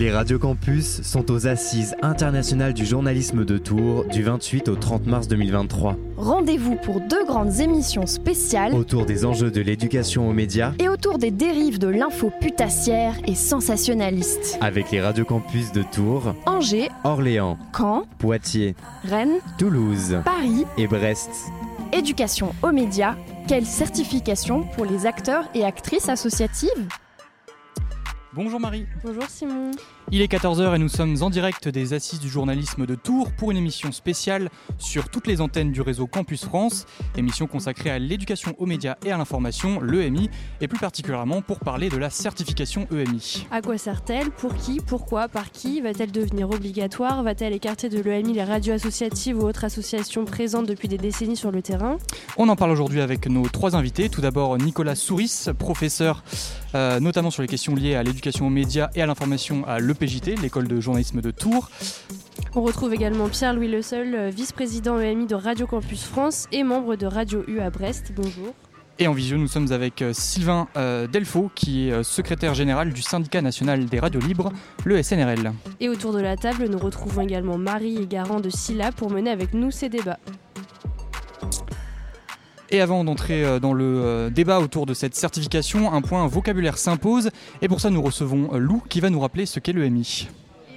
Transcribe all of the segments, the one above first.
Les radios campus sont aux assises internationales du journalisme de Tours du 28 au 30 mars 2023. Rendez-vous pour deux grandes émissions spéciales Autour des enjeux de l'éducation aux médias et autour des dérives de l'info putassière et sensationnaliste. avec les radios campus de Tours, Angers, Orléans, Caen, Poitiers, Rennes, Toulouse Paris, et Brest. éducation aux médias. Quelle certification pour les acteurs et actrices associatives? Bonjour Marie. Bonjour Simon. Il est 14h et nous sommes en direct des Assises du journalisme de Tours pour une émission spéciale sur toutes les antennes du réseau Campus France, émission consacrée à l'éducation aux médias et à l'information, l'EMI, et plus particulièrement pour parler de la certification E EMI. À quoi sert-elle? Pour qui? Pourquoi? Par qui? Va-t-elle devenir obligatoire? Va-t-elle écarter de l'EMI les radios associatives ou autres associations présentes depuis des décennies sur le terrain? On en parle aujourd'hui avec nos trois invités. Tout d'abord Nicolas Souris, professeur euh, notamment sur les questions liées à l'éducation aux médias et à l'information à l'EPJT, l'école de journalisme de Tours. On retrouve également Pierre-Louis Le Seul, euh, vice-président EMI de Radio Campus France et membre de Radio U à Brest. Bonjour. Et en visio, nous sommes avec euh, Sylvain euh, Delfaux, qui est secrétaire général du syndicat national des radios libres, le SNRL. Et autour de la table, nous retrouvons également Marie et Garant de Silla pour mener avec nous ces débats. Et avant d'entrer euh, dans le euh, débat autour de cette certification, un point vocabulaire s'impose. Et pour ça, nous recevons euh, Lou qui va nous rappeler ce qu'est l'EMI. Euh,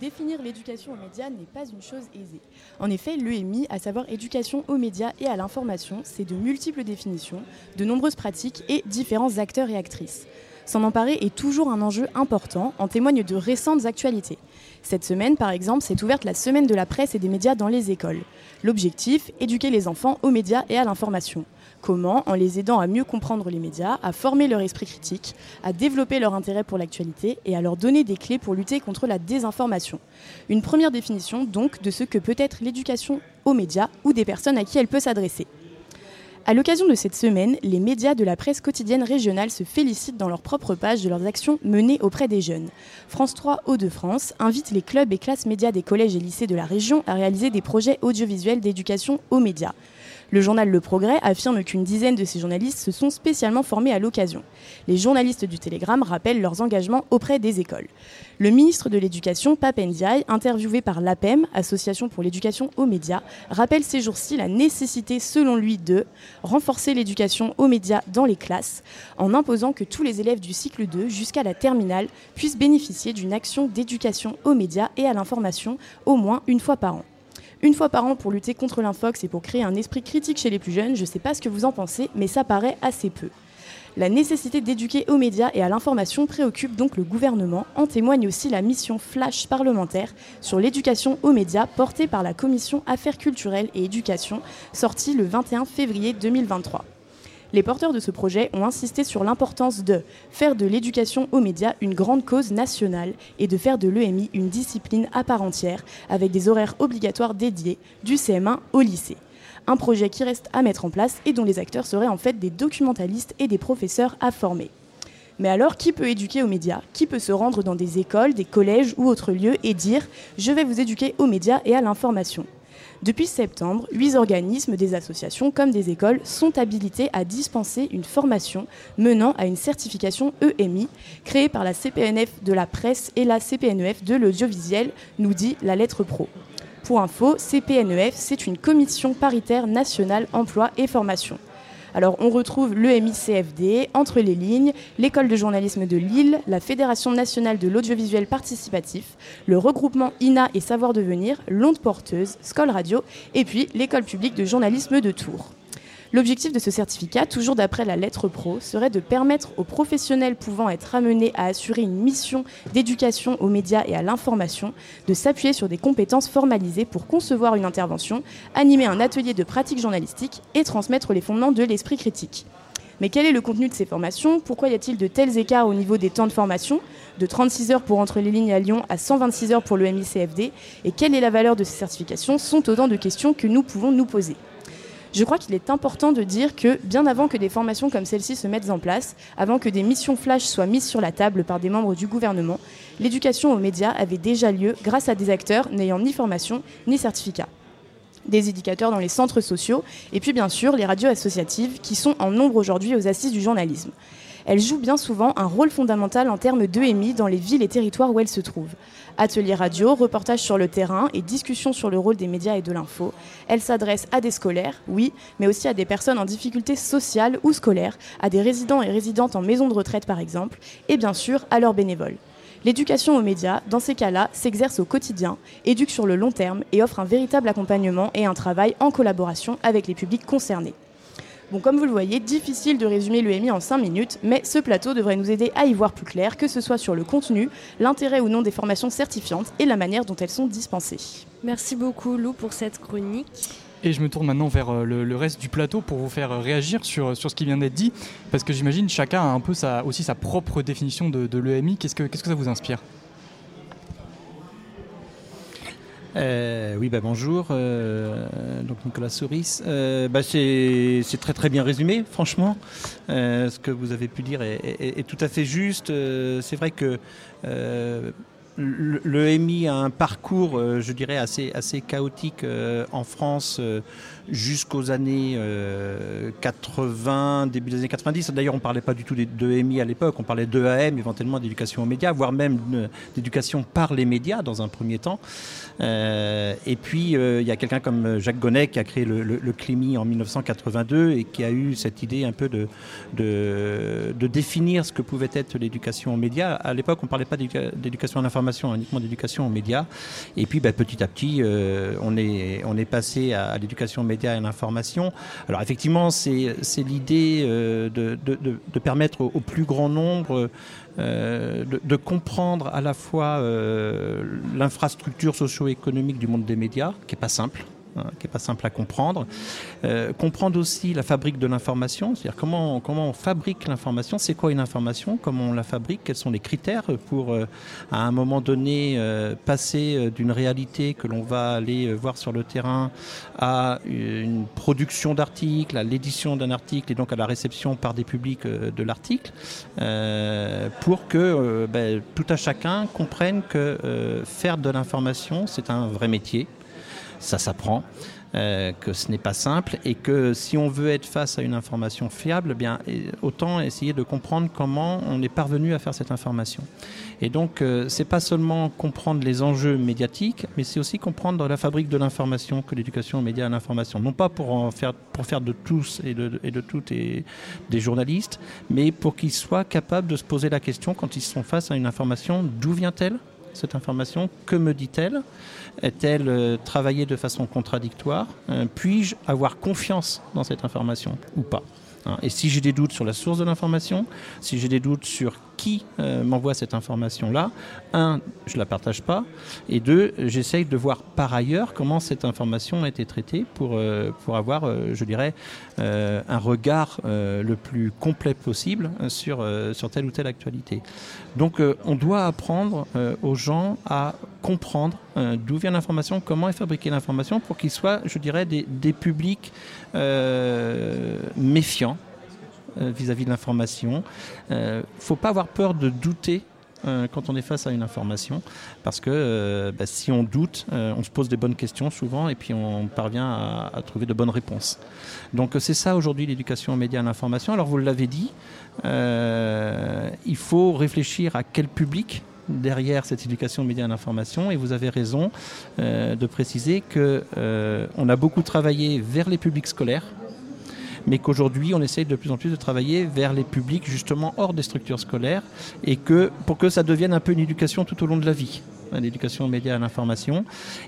définir l'éducation aux médias n'est pas une chose aisée. En effet, l'EMI, à savoir éducation aux médias et à l'information, c'est de multiples définitions, de nombreuses pratiques et différents acteurs et actrices. S'en emparer est toujours un enjeu important, en témoignent de récentes actualités. Cette semaine, par exemple, s'est ouverte la semaine de la presse et des médias dans les écoles. L'objectif, éduquer les enfants aux médias et à l'information. Comment En les aidant à mieux comprendre les médias, à former leur esprit critique, à développer leur intérêt pour l'actualité et à leur donner des clés pour lutter contre la désinformation. Une première définition donc de ce que peut être l'éducation aux médias ou des personnes à qui elle peut s'adresser. À l'occasion de cette semaine, les médias de la presse quotidienne régionale se félicitent dans leur propre page de leurs actions menées auprès des jeunes. France 3 Hauts-de-France invite les clubs et classes médias des collèges et lycées de la région à réaliser des projets audiovisuels d'éducation aux médias. Le journal Le Progrès affirme qu'une dizaine de ces journalistes se sont spécialement formés à l'occasion. Les journalistes du Télégramme rappellent leurs engagements auprès des écoles. Le ministre de l'Éducation, Pape Ndiaye, interviewé par l'APEM, Association pour l'éducation aux médias, rappelle ces jours-ci la nécessité, selon lui, de renforcer l'éducation aux médias dans les classes, en imposant que tous les élèves du cycle 2 jusqu'à la terminale puissent bénéficier d'une action d'éducation aux médias et à l'information au moins une fois par an. Une fois par an pour lutter contre l'infox et pour créer un esprit critique chez les plus jeunes, je ne sais pas ce que vous en pensez, mais ça paraît assez peu. La nécessité d'éduquer aux médias et à l'information préoccupe donc le gouvernement. En témoigne aussi la mission flash parlementaire sur l'éducation aux médias portée par la commission Affaires culturelles et éducation, sortie le 21 février 2023. Les porteurs de ce projet ont insisté sur l'importance de faire de l'éducation aux médias une grande cause nationale et de faire de l'EMI une discipline à part entière avec des horaires obligatoires dédiés du CM1 au lycée. Un projet qui reste à mettre en place et dont les acteurs seraient en fait des documentalistes et des professeurs à former. Mais alors, qui peut éduquer aux médias? Qui peut se rendre dans des écoles, des collèges ou autres lieux et dire ⁇ Je vais vous éduquer aux médias et à l'information ⁇ depuis septembre, huit organismes, des associations comme des écoles sont habilités à dispenser une formation menant à une certification EMI créée par la CPNF de la presse et la CPNEF de l'audiovisuel, nous dit la lettre pro. Pour info, CPNEF, c'est une commission paritaire nationale emploi et formation. Alors on retrouve l'EMI-CFD, Entre les lignes, l'École de journalisme de Lille, la Fédération nationale de l'audiovisuel participatif, le regroupement INA et Savoir Devenir, l'Onde Porteuse, Scol Radio et puis l'École publique de journalisme de Tours. L'objectif de ce certificat, toujours d'après la lettre pro, serait de permettre aux professionnels pouvant être amenés à assurer une mission d'éducation aux médias et à l'information de s'appuyer sur des compétences formalisées pour concevoir une intervention, animer un atelier de pratique journalistique et transmettre les fondements de l'esprit critique. Mais quel est le contenu de ces formations? Pourquoi y a-t-il de tels écarts au niveau des temps de formation? De 36 heures pour Entre les lignes à Lyon à 126 heures pour le MICFD Et quelle est la valeur de ces certifications? Sont autant de questions que nous pouvons nous poser. Je crois qu'il est important de dire que, bien avant que des formations comme celle-ci se mettent en place, avant que des missions flash soient mises sur la table par des membres du gouvernement, l'éducation aux médias avait déjà lieu grâce à des acteurs n'ayant ni formation ni certificat. Des éducateurs dans les centres sociaux, et puis bien sûr les radios associatives qui sont en nombre aujourd'hui aux assises du journalisme. Elle joue bien souvent un rôle fondamental en termes d'EMI dans les villes et territoires où elle se trouve. Ateliers radio, reportages sur le terrain et discussions sur le rôle des médias et de l'info. Elle s'adresse à des scolaires, oui, mais aussi à des personnes en difficulté sociale ou scolaire, à des résidents et résidentes en maison de retraite par exemple, et bien sûr à leurs bénévoles. L'éducation aux médias, dans ces cas-là, s'exerce au quotidien, éduque sur le long terme et offre un véritable accompagnement et un travail en collaboration avec les publics concernés. Bon, comme vous le voyez, difficile de résumer l'EMI en 5 minutes, mais ce plateau devrait nous aider à y voir plus clair, que ce soit sur le contenu, l'intérêt ou non des formations certifiantes et la manière dont elles sont dispensées. Merci beaucoup Lou pour cette chronique. Et je me tourne maintenant vers euh, le, reste du plateau pour vous faire réagir sur, sur ce qui vient d'être dit, parce que j'imagine chacun a un peu sa, aussi sa propre définition de, de l'EMI. Qu'est-ce que, qu'est-ce que ça vous inspire? Euh, oui, bah, bonjour. Euh, donc Nicolas Souris. Euh, bah, c'est très bien résumé, franchement. ce que vous avez pu dire est, tout à fait juste. c'est vrai que le, MI a un parcours, je dirais, assez, assez chaotique en France jusqu'aux années 80, début des années 90. D'ailleurs, on ne parlait pas du tout de MI à l'époque, on parlait d'EAM, éventuellement d'éducation aux médias, voire même d'éducation par les médias dans un premier temps. Euh, et puis, euh, il y a quelqu'un comme Jacques Gonnet qui a créé le, le, CLIMI en 1982 et qui a eu cette idée un peu de, de, définir ce que pouvait être l'éducation aux médias. À l'époque, on ne parlait pas d'éducation à l'information, hein, uniquement d'éducation aux médias. Et puis, bah, petit à petit, euh, on, est, on est passé à, l'éducation aux médias et à l'information. Alors, effectivement, c'est l'idée de, de, permettre au, au, plus grand nombre euh, de, comprendre à la fois euh, l'infrastructure socio-économique du monde des médias, qui n'est pas simple, hein, qui n'est pas simple à comprendre. Euh, comprendre aussi la fabrique de l'information, c'est-à-dire comment, comment on fabrique l'information, c'est quoi une information, comment on la fabrique, quels sont les critères pour, à un moment donné, passer d'une réalité que l'on va aller voir sur le terrain à une production d'articles, à l'édition d'un article et donc à la réception par des publics de l'article, pour que ben, tout à chacun comprenne que faire de l'information, c'est un vrai métier, ça s'apprend. Euh, que ce n'est pas simple et que si on veut être face à une information fiable, eh bien autant essayer de comprendre comment on est parvenu à faire cette information. Et donc euh, c'est pas seulement comprendre les enjeux médiatiques, mais c'est aussi comprendre la fabrique de l'information que l'éducation aux médias à l'information. Non pas pour faire de tous et de, toutes des journalistes, mais pour qu'ils soient capables de se poser la question quand ils sont face à une information d'où vient-elle cette information? Que me dit-elle? Est-elle euh, travaillée de façon contradictoire euh, Puis-je avoir confiance dans cette information ou pas hein? Et si j'ai des doutes sur la source de l'information, si j'ai des doutes sur qui euh, m'envoie cette information-là, un, je ne la partage pas, et deux, j'essaye de voir par ailleurs comment cette information a été traitée pour, euh, pour avoir, euh, je dirais, un regard le plus complet possible sur, sur telle ou telle actualité. Donc on doit apprendre aux gens à comprendre d'où vient l'information, comment est fabriquée l'information, pour qu'ils soient, je dirais, des, des publics méfiants euh, vis-à-vis de l'information. Il euh, ne faut pas avoir peur de douter euh, quand on est face à une information, parce que bah, si on doute, on se pose des bonnes questions souvent et puis on parvient à, trouver de bonnes réponses. Donc c'est ça aujourd'hui l'éducation aux médias et à l'information. Alors vous l'avez dit, il faut réfléchir à quel public derrière cette éducation aux médias et à l'information et vous avez raison de préciser que on a beaucoup travaillé vers les publics scolaires mais qu'aujourd'hui on essaye de plus en plus de travailler vers les publics justement hors des structures scolaires et que pour que ça devienne un peu une éducation tout au long de la vie l'éducation aux médias à l'information,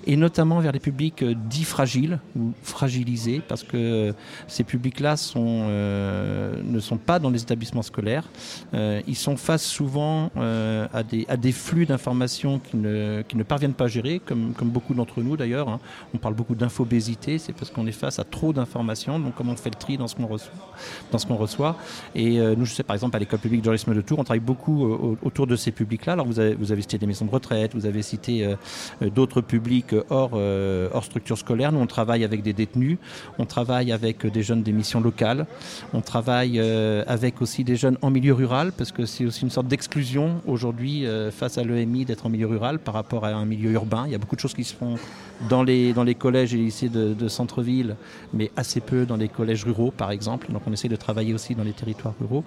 et notamment vers les publics euh, dits fragiles ou fragilisés, parce que euh, ces publics-là euh, ne sont pas dans les établissements scolaires. ils sont face souvent à, des, à flux d'informations qui ne, parviennent pas à gérer, comme, beaucoup d'entre nous d'ailleurs. Hein. On parle beaucoup d'infobésité, c'est parce qu'on est face à trop d'informations, donc comment on fait le tri dans ce qu'on reçoit. Et nous, je sais par exemple à l'école publique de journalisme de Tours, on travaille beaucoup autour de ces publics-là. Alors vous avez, vous avez cité des maisons de retraite, vous avez cité d'autres publics hors, hors structure scolaire. Nous, on travaille avec des détenus, on travaille avec des jeunes des missions locales, on travaille avec aussi des jeunes en milieu rural, parce que c'est aussi une sorte d'exclusion aujourd'hui face à l'EMI d'être en milieu rural par rapport à un milieu urbain. Il y a beaucoup de choses qui se font dans les, dans les collèges et lycées de, de centre-ville, mais assez peu dans les collèges ruraux, par exemple. Donc on essaie de travailler aussi dans les territoires ruraux.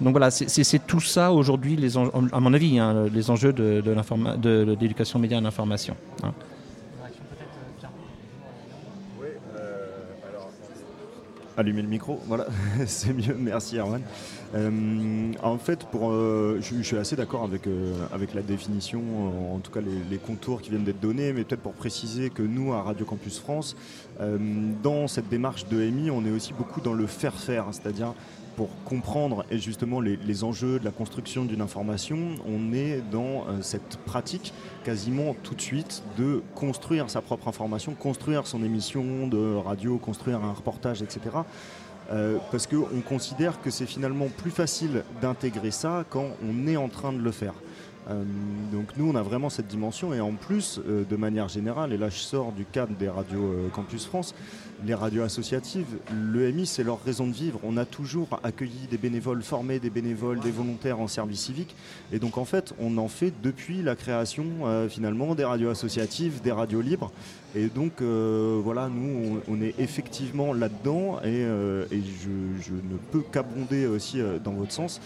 Donc voilà, c'est tout ça aujourd'hui, à mon avis, hein, les enjeux de, de l'éducation média et l'information. Hein. Allumer le micro, voilà, c'est mieux, merci Erwan. Euh, en fait, euh, je, suis assez d'accord avec, euh, avec la définition, en tout cas les, contours qui viennent d'être donnés, mais peut-être pour préciser que nous, à Radio Campus France, dans cette démarche de MI, on est aussi beaucoup dans le faire-faire, c'est-à-dire pour comprendre et justement les, enjeux de la construction d'une information, on est dans cette pratique quasiment tout de suite de construire sa propre information, construire son émission de radio, construire un reportage, etc. Euh, parce qu'on considère que c'est finalement plus facile d'intégrer ça quand on est en train de le faire. Euh, donc nous, on a vraiment cette dimension et en plus, de manière générale, et là je sors du cadre des radios Campus France, les radios associatives, l'EMI, c'est leur raison de vivre. On a toujours accueilli des bénévoles, formé des bénévoles, des volontaires en service civique. Et donc, en fait, on en fait depuis la création, euh, finalement, des radios associatives, des radios libres. Et donc, euh, voilà, nous, on, est effectivement là-dedans. Et, euh, je, ne peux qu'abonder aussi dans votre sens.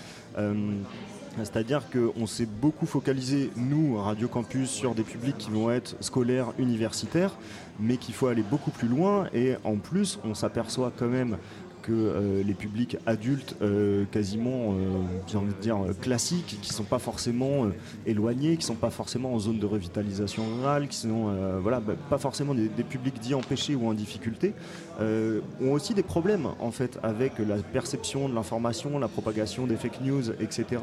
C'est-à-dire qu'on s'est beaucoup focalisé, nous, Radio Campus, sur des publics qui vont être scolaires, universitaires, mais qu'il faut aller beaucoup plus loin. Et en plus, on s'aperçoit quand même euh, les publics adultes euh, quasiment euh, j'ai envie de dire classiques qui sont pas forcément éloignés qui sont pas forcément en zone de revitalisation rurale qui sont voilà bah, pas forcément des, publics dits empêchés ou en difficulté ont aussi des problèmes en fait avec la perception de l'information la propagation des fake news etc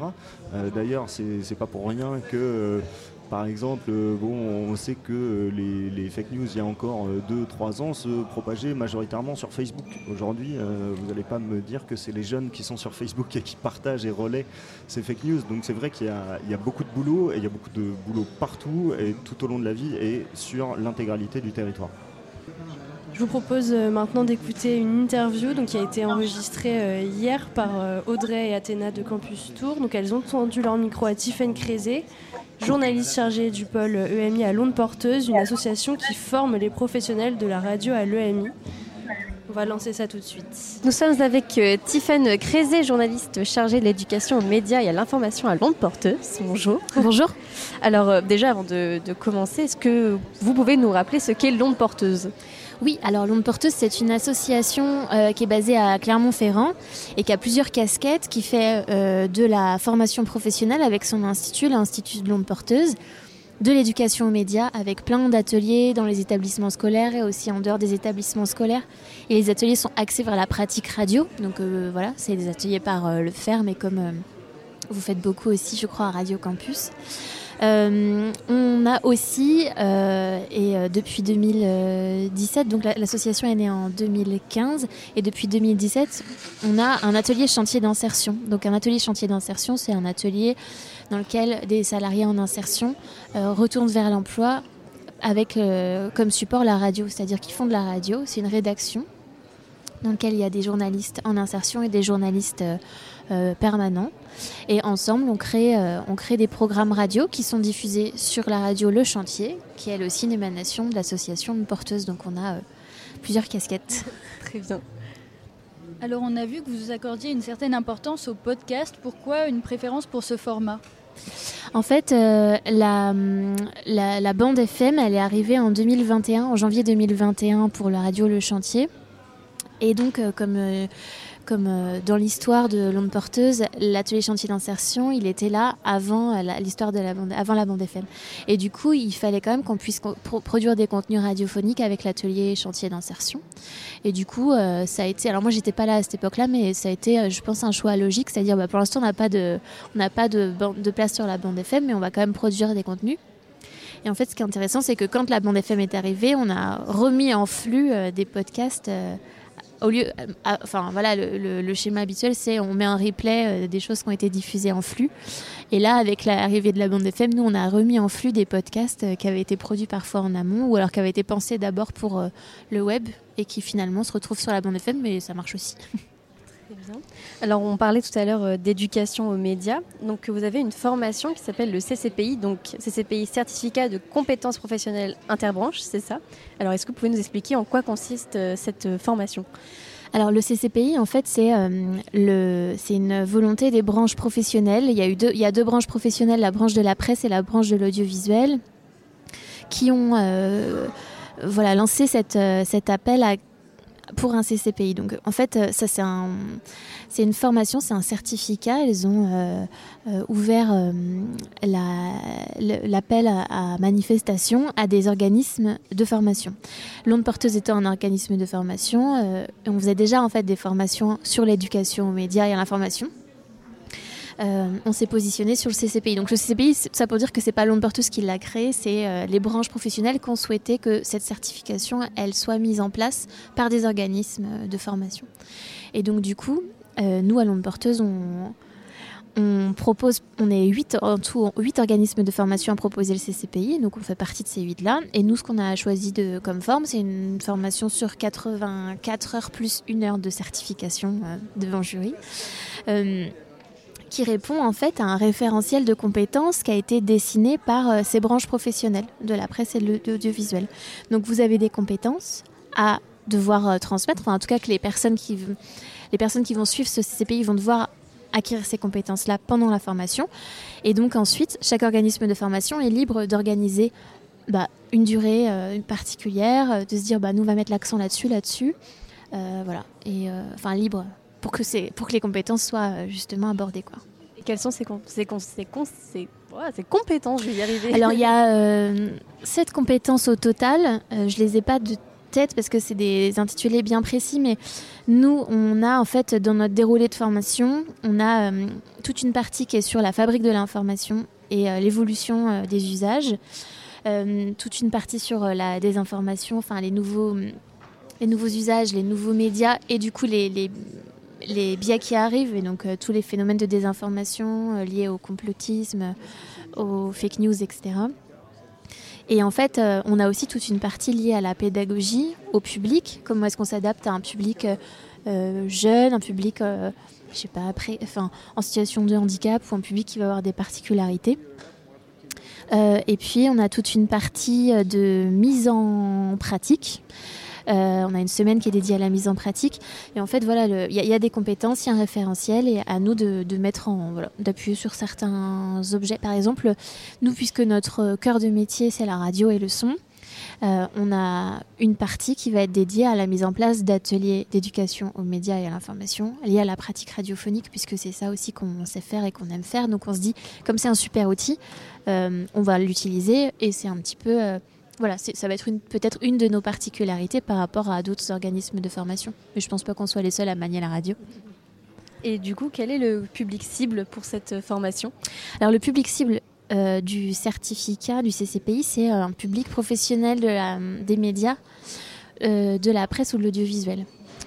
d'ailleurs c'est pas pour rien que par exemple, euh, on sait que euh, les, fake news, il y a encore 2-3 euh, ans, se propageaient majoritairement sur Facebook. Aujourd'hui, vous n'allez pas me dire que c'est les jeunes qui sont sur Facebook et qui partagent et relaient ces fake news. Donc c'est vrai qu'il y, a beaucoup de boulot, et il y a beaucoup de boulot partout, et tout au long de la vie, et sur l'intégralité du territoire. Je vous propose maintenant d'écouter une interview qui a été enregistrée hier par Audrey et Athéna de Campus Tour. Donc, elles ont tendu leur micro à Tiffany Crézé, journaliste chargé du pôle EMI à Londres Porteuse, une association qui forme les professionnels de la radio à l'EMI. On va lancer ça tout de suite. Nous sommes avec euh, Tiffany Crézé, journaliste chargée de l'éducation aux médias et à l'information à Londres Porteuse. Bonjour. Bonjour. Alors euh, déjà avant de, de commencer, est-ce que vous pouvez nous rappeler ce qu'est Londres Porteuse? Oui, alors L'Onde Porteuse, c'est une association euh, qui est basée à Clermont-Ferrand et qui a plusieurs casquettes, qui fait euh, de la formation professionnelle avec son institut, l'Institut de l'Onde Porteuse, de l'éducation aux médias avec plein d'ateliers dans les établissements scolaires et aussi en dehors des établissements scolaires. Et les ateliers sont axés vers la pratique radio. Donc euh, voilà, c'est des ateliers par le faire, mais comme vous faites beaucoup aussi, je crois, à Radio Campus. Euh, on a aussi, euh, et euh, depuis 2017, donc l'association est née en 2015, et depuis 2017, on a un atelier chantier d'insertion. Donc un atelier chantier d'insertion, c'est un atelier dans lequel des salariés en insertion retournent vers l'emploi avec comme support la radio, c'est-à-dire qu'ils font de la radio, c'est une rédaction dans laquelle il y a des journalistes en insertion et des journalistes permanent. Et ensemble, on crée, euh, on crée des programmes radio qui sont diffusés sur la radio Le Chantier, qui est elle aussi une émanation de l'association de porteuses. Donc on a euh, plusieurs casquettes. Très bien. Alors on a vu que vous accordiez une certaine importance au podcast. Pourquoi une préférence pour ce format? En fait, la, la, la, bande FM, elle est arrivée en 2021, en janvier 2021 pour la radio Le Chantier. Et donc, comme comme euh, dans l'histoire de l'onde porteuse, l'atelier chantier d'insertion, il était là avant euh, l'histoire de la bande, avant la bande FM. Et du coup, il fallait quand même qu'on puisse produire des contenus radiophoniques avec l'atelier chantier d'insertion. Et du coup, euh, ça a été. Alors moi, j'étais pas là à cette époque-là, mais ça a été, je pense, un choix logique, c'est-à-dire, bah, pour l'instant, on n'a pas de, on n'a pas de, de place sur la bande FM, mais on va quand même produire des contenus. Et en fait, ce qui est intéressant, c'est que quand la bande FM est arrivée, on a remis en flux des podcasts au lieu, enfin voilà, le, schéma habituel, c'est on met un replay des choses qui ont été diffusées en flux. Et là, avec l'arrivée de la bande FM, nous, on a remis en flux des podcasts qui avaient été produits parfois en amont ou alors qui avaient été pensés d'abord pour le web et qui finalement se retrouvent sur la bande FM, mais ça marche aussi. Alors, on parlait tout à l'heure euh, d'éducation aux médias. Donc, vous avez une formation qui s'appelle le CCPI, donc CCPI Certificat de compétences professionnelles interbranches, c'est ça? Alors, est-ce que vous pouvez nous expliquer en quoi consiste euh, cette euh, formation? Alors le CCPI, en fait, c'est une volonté des branches professionnelles. Il y, a eu deux, branches professionnelles, la branche de la presse et la branche de l'audiovisuel, qui ont lancé cet appel à pour un CCPI. Donc en fait, euh, ça c'est un, c'est une formation, c'est un certificat. Ils ont euh, euh, ouvert l'appel à, manifestation à des organismes de formation. L'onde porteuse étant un organisme de formation, on faisait déjà en fait des formations sur l'éducation aux médias et à l'information. Euh, on s'est positionné sur le CCPI. Donc le CCPI, ça pour dire que c'est pas l'onde porteuse qui l'a créé, c'est euh, les branches professionnelles qui ont souhaité que cette certification, elle soit mise en place par des organismes euh, de formation. Et donc du coup, nous à l'onde porteuse, on, propose, on est 8 en tout, 8 organismes de formation à proposer le CCPI, donc on fait partie de ces 8 là. Et nous, ce qu'on a choisi de, comme forme, c'est une formation sur 84 heures plus une heure de certification devant jury qui répond en fait à un référentiel de compétences qui a été dessiné par euh, ces branches professionnelles de la presse et de l'audiovisuel. Donc vous avez des compétences à devoir euh, transmettre, enfin, en tout cas que les personnes qui, les personnes qui vont suivre ce CCPI vont devoir acquérir ces compétences-là pendant la formation. Et donc ensuite, chaque organisme de formation est libre d'organiser bah, une durée euh, particulière, de se dire bah, nous on va mettre l'accent là-dessus, là-dessus. voilà. Et enfin libre pour que, pour que les compétences soient euh, justement abordées. Quoi. Et quelles sont ces, ces, ces, compétences Je vais y arriver. Alors, il y a euh, sept compétences au total. Euh, je ne les ai pas de tête parce que c'est des intitulés bien précis, mais nous, on a en fait dans notre déroulé de formation, on a toute une partie qui est sur la fabrique de l'information et l'évolution des usages, toute une partie sur la désinformation, enfin les nouveaux, les nouveaux usages, les nouveaux médias et du coup les, les, les biais qui arrivent et donc euh, tous les phénomènes de désinformation euh, liés au complotisme, aux fake news, etc. Et en fait, euh, on a aussi toute une partie liée à la pédagogie, au public. Comment est-ce qu'on s'adapte à un public jeune, un public, je sais pas, en situation de handicap ou un public qui va avoir des particularités. et puis, on a toute une partie de mise en pratique. Euh, on a une semaine qui est dédiée à la mise en pratique. Et en fait, voilà, il y, a des compétences, il y a un référentiel et à nous de, mettre en, d'appuyer sur certains objets. Par exemple, nous, puisque notre cœur de métier, c'est la radio et le son, euh, on a une partie qui va être dédiée à la mise en place d'ateliers d'éducation aux médias et à l'information liés à la pratique radiophonique, puisque c'est ça aussi qu'on sait faire et qu'on aime faire. Donc on se dit, comme c'est un super outil, euh, on va l'utiliser et c'est un petit peu voilà, ça va être peut-être une de nos particularités par rapport à d'autres organismes de formation. Mais je ne pense pas qu'on soit les seuls à manier la radio. Et du coup, quel est le public cible pour cette formation? Alors le public cible euh, du certificat du CCPI, c'est un public professionnel de des médias, euh, de la presse ou de l'audiovisuel.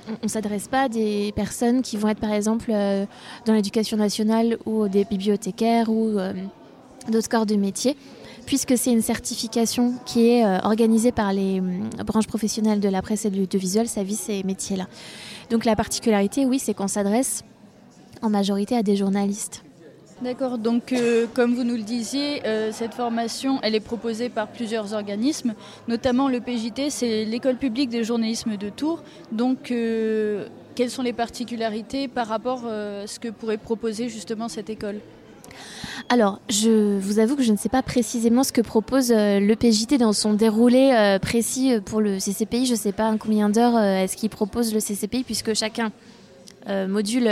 On ne s'adresse pas à des personnes qui vont être par exemple euh, dans l'éducation nationale ou des bibliothécaires ou d'autres corps de métier puisque c'est une certification qui est euh, organisée par les hum, branches professionnelles de la presse et de l'audiovisuel, ça vise ces métiers-là. Donc la particularité, oui, c'est qu'on s'adresse en majorité à des journalistes. D'accord, donc euh, comme vous nous le disiez, euh, cette formation, elle est proposée par plusieurs organismes, notamment le PJT, c'est l'école publique des journalismes de Tours. Donc quelles sont les particularités par rapport à ce que pourrait proposer justement cette école? Alors, je vous avoue que je ne sais pas précisément ce que propose euh, le PJT dans son déroulé euh, précis euh, pour le CCPI. Je ne sais pas combien d'heures est-ce qu'il propose le CCPI, puisque chacun module,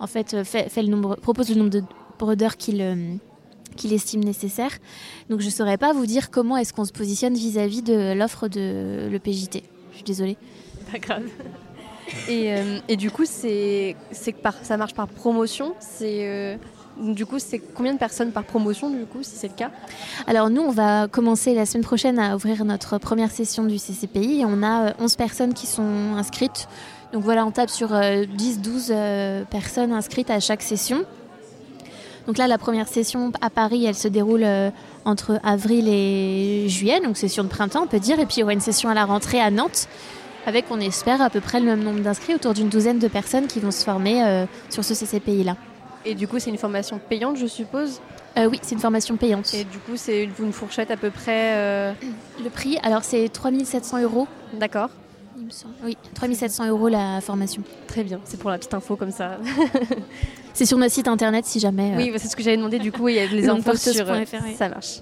en fait, fait, le nombre, propose le nombre d'heures qu'il qu'il estime nécessaire. Donc je ne saurais pas vous dire comment est-ce qu'on se positionne vis-à-vis de l'offre de le PJT. Je suis désolée. Pas grave. Et, et du coup, c'est ça marche par promotion. C'est du coup, c'est combien de personnes par promotion, du coup, si c'est le cas? Alors, nous, on va commencer la semaine prochaine à ouvrir notre première session du CCPI. on a 11 euh, personnes qui sont inscrites. Donc voilà, on tape sur 10-12 personnes inscrites à chaque session. Donc là, la première session à Paris, elle se déroule entre avril et juillet, donc session de printemps, on peut dire. Et puis il y aura une session à la rentrée à Nantes, avec, on espère, à peu près le même nombre d'inscrits, autour d'une douzaine de personnes qui vont se former sur ce CCPI-là. Et du coup, c'est une formation payante, je suppose euh, Oui, c'est une formation payante. Et du coup, c'est une fourchette à peu près euh, Le prix, alors c'est 3700 euros. D'accord. Oui, 3700 euros la formation. Très bien, c'est pour la petite info comme ça. c'est sur notre site internet si jamais. Euh, oui, c'est ce que j'avais demandé du coup, il y a les infos sur. Ça marche.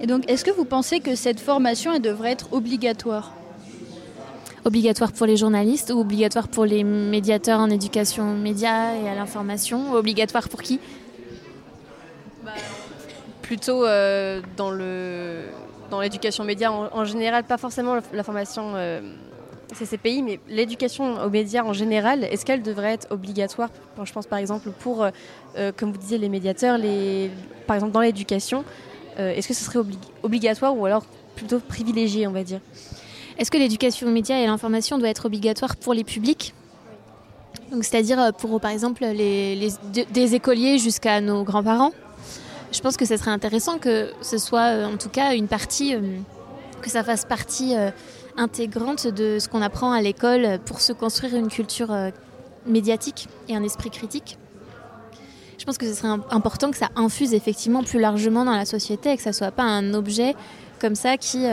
Et donc, est-ce que vous pensez que cette formation elle devrait être obligatoire? Obligatoire pour les journalistes ou obligatoire pour les médiateurs en éducation média et à l'information Obligatoire pour qui? Bah, Plutôt euh, dans le dans l'éducation média en, général, pas forcément la, formation euh, CCPI, mais l'éducation aux médias en général, est-ce qu'elle devrait être obligatoire? Je pense par exemple pour, euh, comme vous disiez, les médiateurs, les, par exemple dans l'éducation, est-ce que ce serait obligatoire ou alors plutôt privilégié, on va dire? Est-ce que l'éducation aux médias et l'information doit être obligatoire pour les publics? C'est-à-dire euh, pour, par exemple, les, des écoliers jusqu'à nos grands-parents? Je pense que ce serait intéressant que ce soit, euh, en tout cas, une partie, euh, que ça fasse partie intégrante de ce qu'on apprend à l'école pour se construire une culture médiatique et un esprit critique. Je pense que ce serait important que ça infuse effectivement plus largement dans la société et que ça soit pas un objet comme ça qui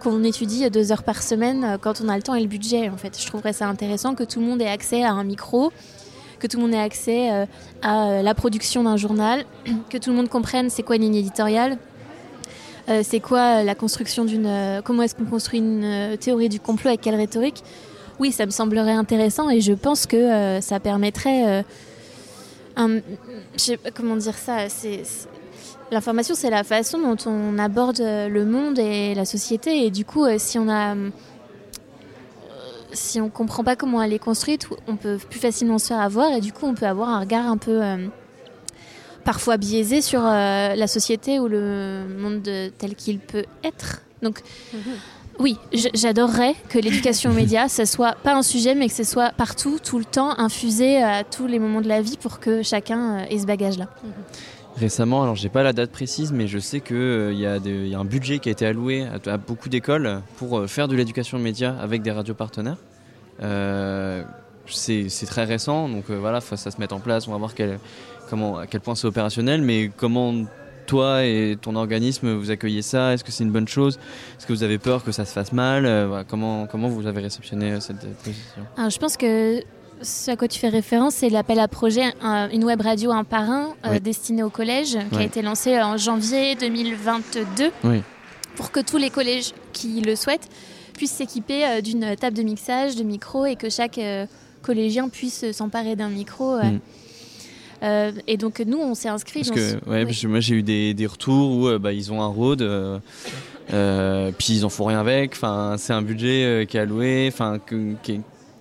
qu'on étudie deux heures par semaine euh, quand on a le temps et le budget. En fait, je trouverais ça intéressant que tout le monde ait accès à un micro, que tout le monde ait accès euh, à euh, la production d'un journal, que tout le monde comprenne c'est quoi une ligne éditoriale, c'est quoi la construction d'une, comment est-ce qu'on construit une théorie du complot avec quelle rhétorique. Oui, ça me semblerait intéressant et je pense que ça permettrait un, je sais pas comment dire ça, c'est L'information, c'est la façon dont on aborde le monde et la société. Et du coup, euh, si on a, euh, si on comprend pas comment elle est construite, on peut plus facilement se faire avoir. Et du coup, on peut avoir un regard un peu euh, parfois biaisé sur la société ou le monde tel qu'il peut être. Donc, mhm. oui, j'adorerais que l'éducation aux médias, ce soit pas un sujet, mais que ce soit partout, tout le temps, infusé à tous les moments de la vie pour que chacun ait ce bagage-là. Mhm récemment, alors j'ai pas la date précise, mais je sais qu'il euh, y, a un budget qui a été alloué à, beaucoup d'écoles pour euh, faire de l'éducation média avec des radios partenaires. Euh, c'est très récent, donc voilà, ça se mettre en place, on va voir comment, à quel point c'est opérationnel, mais comment toi et ton organisme vous accueillez ça? Est-ce que c'est une bonne chose? Est-ce que vous avez peur que ça se fasse mal? Comment, comment vous avez réceptionné cette position? Je pense que ce à quoi tu fais référence, c'est l'appel à projet, une web radio un par un euh, destinée au collège, qui a été lancé en janvier 2022, pour que tous les collèges qui le souhaitent puissent s'équiper euh, d'une table de mixage, de micros, et que chaque euh, collégien puisse s'emparer d'un micro. Mm. et donc nous, on s'est inscrit. Parce que, moi j'ai eu des, retours où bah, ils ont un road, puis ils en font rien avec. Enfin, c'est un budget qui est alloué, enfin, qui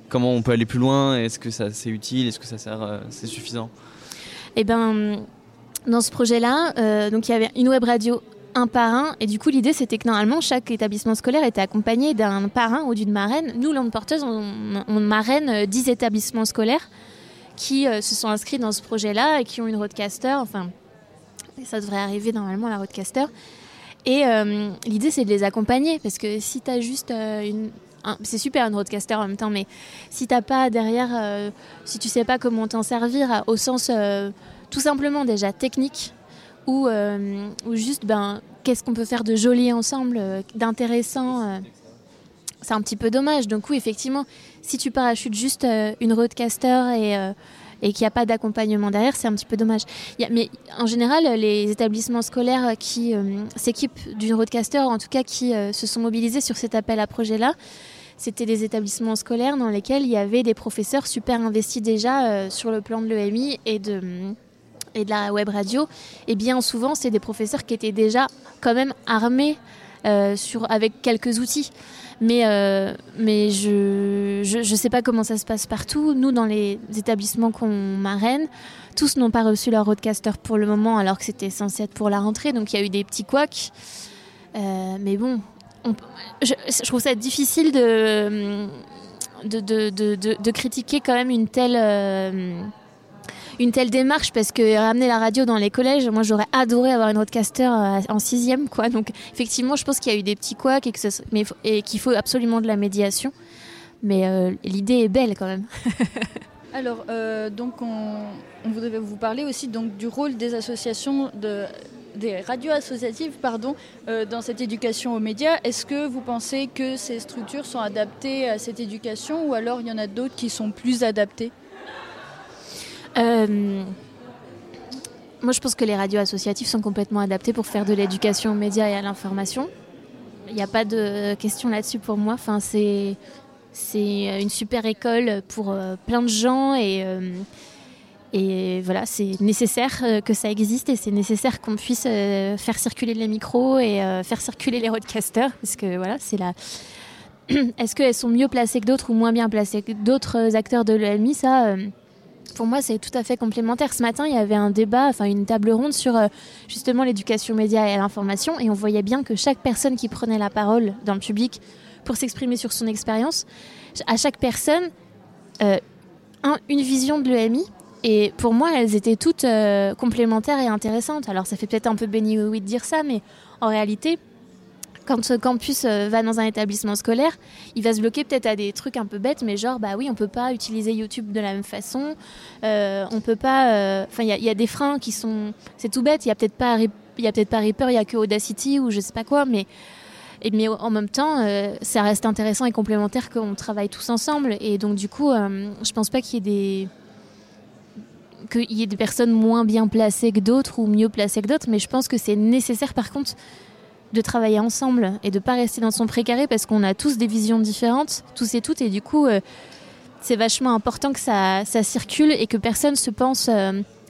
comment on peut aller plus loin Est-ce que ça c'est utile Est-ce que ça sert euh, C'est suffisant? Eh ben, dans ce projet-là, euh, donc il y avait une web radio un par un. Et du coup, l'idée, c'était que normalement, chaque établissement scolaire était accompagné d'un parrain ou d'une marraine. Nous, Langue Porteuse, on, on marraine 10 euh, établissements scolaires qui se sont inscrits dans ce projet-là et qui ont une roadcaster. Enfin, ça devrait arriver normalement, la roadcaster. Et l'idée, c'est de les accompagner. Parce que si tu as juste une, c'est super un roadcaster en même temps, mais si t'as pas derrière, euh, si tu sais pas comment t'en servir au sens euh, tout simplement déjà technique ou, euh, ou juste ben qu'est-ce qu'on peut faire de joli ensemble, d'intéressant, c'est un petit peu dommage. Donc oui, effectivement, si tu parachutes juste une roadcaster et et qu'il n'y a pas d'accompagnement derrière, c'est un petit peu dommage. mais en général, les établissements scolaires qui s'équipent d'une roadcaster, en tout cas qui se sont mobilisés sur cet appel à projet-là, c'était des établissements scolaires dans lesquels il y avait des professeurs super investis déjà euh, sur le plan de l'EMI et de, et de la web radio. Et bien souvent, c'est des professeurs qui étaient déjà quand même armés euh, sur, avec quelques outils. Mais, euh, mais je ne sais pas comment ça se passe partout. Nous, dans les établissements qu'on marraine, tous n'ont pas reçu leur roadcaster pour le moment, alors que c'était censé être pour la rentrée. Donc il y a eu des petits couacs. mais bon, je, trouve ça difficile de. de, de, de, critiquer quand même une telle une telle démarche parce que ramener la radio dans les collèges, moi j'aurais adoré avoir une roadcaster en sixième quoi. Donc effectivement, je pense qu'il y a eu des petits couacs et, qu'il faut absolument de la médiation. Mais l'idée est belle quand même. Alors, euh, donc on, voudrait vous parler aussi donc, du rôle des associations, de, des radios associatives pardon, euh, dans cette éducation aux médias. Est-ce que vous pensez que ces structures sont adaptées à cette éducation ou alors il y en a d'autres qui sont plus adaptées? Euh, Moi, je pense que les radios associatives sont complètement adaptées pour faire de l'éducation aux médias et à l'information. Il n'y a pas de question là-dessus pour moi. Enfin, c'est une super école pour euh, plein de gens et, et voilà, c'est nécessaire que ça existe et c'est nécessaire qu'on puisse faire circuler les micros et faire circuler les roadcasters parce que voilà, c'est la. Est-ce qu'elles sont mieux placées que d'autres ou moins bien placées que d'autres acteurs de l'EMI Ça, pour moi, c'est tout à fait complémentaire. Ce matin, il y avait un débat, enfin une table ronde sur justement l'éducation média et l'information, et on voyait bien que chaque personne qui prenait la parole dans le public pour s'exprimer sur son expérience. À chaque personne, euh, une vision de l'EMI. Et pour moi, elles étaient toutes euh, complémentaires et intéressantes. Alors, ça fait peut-être un peu béni oui de dire ça, mais en réalité, quand ce campus euh, va dans un établissement scolaire, il va se bloquer peut-être à des trucs un peu bêtes, mais genre, bah oui, on peut pas utiliser YouTube de la même façon. on peut pas. Enfin, il y, a des freins qui sont. C'est tout bête. Il y a peut-être pas. Peut-être pas Reaper, il y a que Audacity ou je sais pas quoi, mais mais en même temps, euh, ça reste intéressant et complémentaire qu'on travaille tous ensemble. Et donc, du coup, euh, je pense pas qu'il y ait des qu'il y ait des personnes moins bien placées que d'autres ou mieux placées que d'autres, mais je pense que c'est nécessaire par contre de travailler ensemble et de pas rester dans son précaré parce qu'on a tous des visions différentes, tous et toutes, et du coup, euh, c'est vachement important que ça, circule et que personne se pense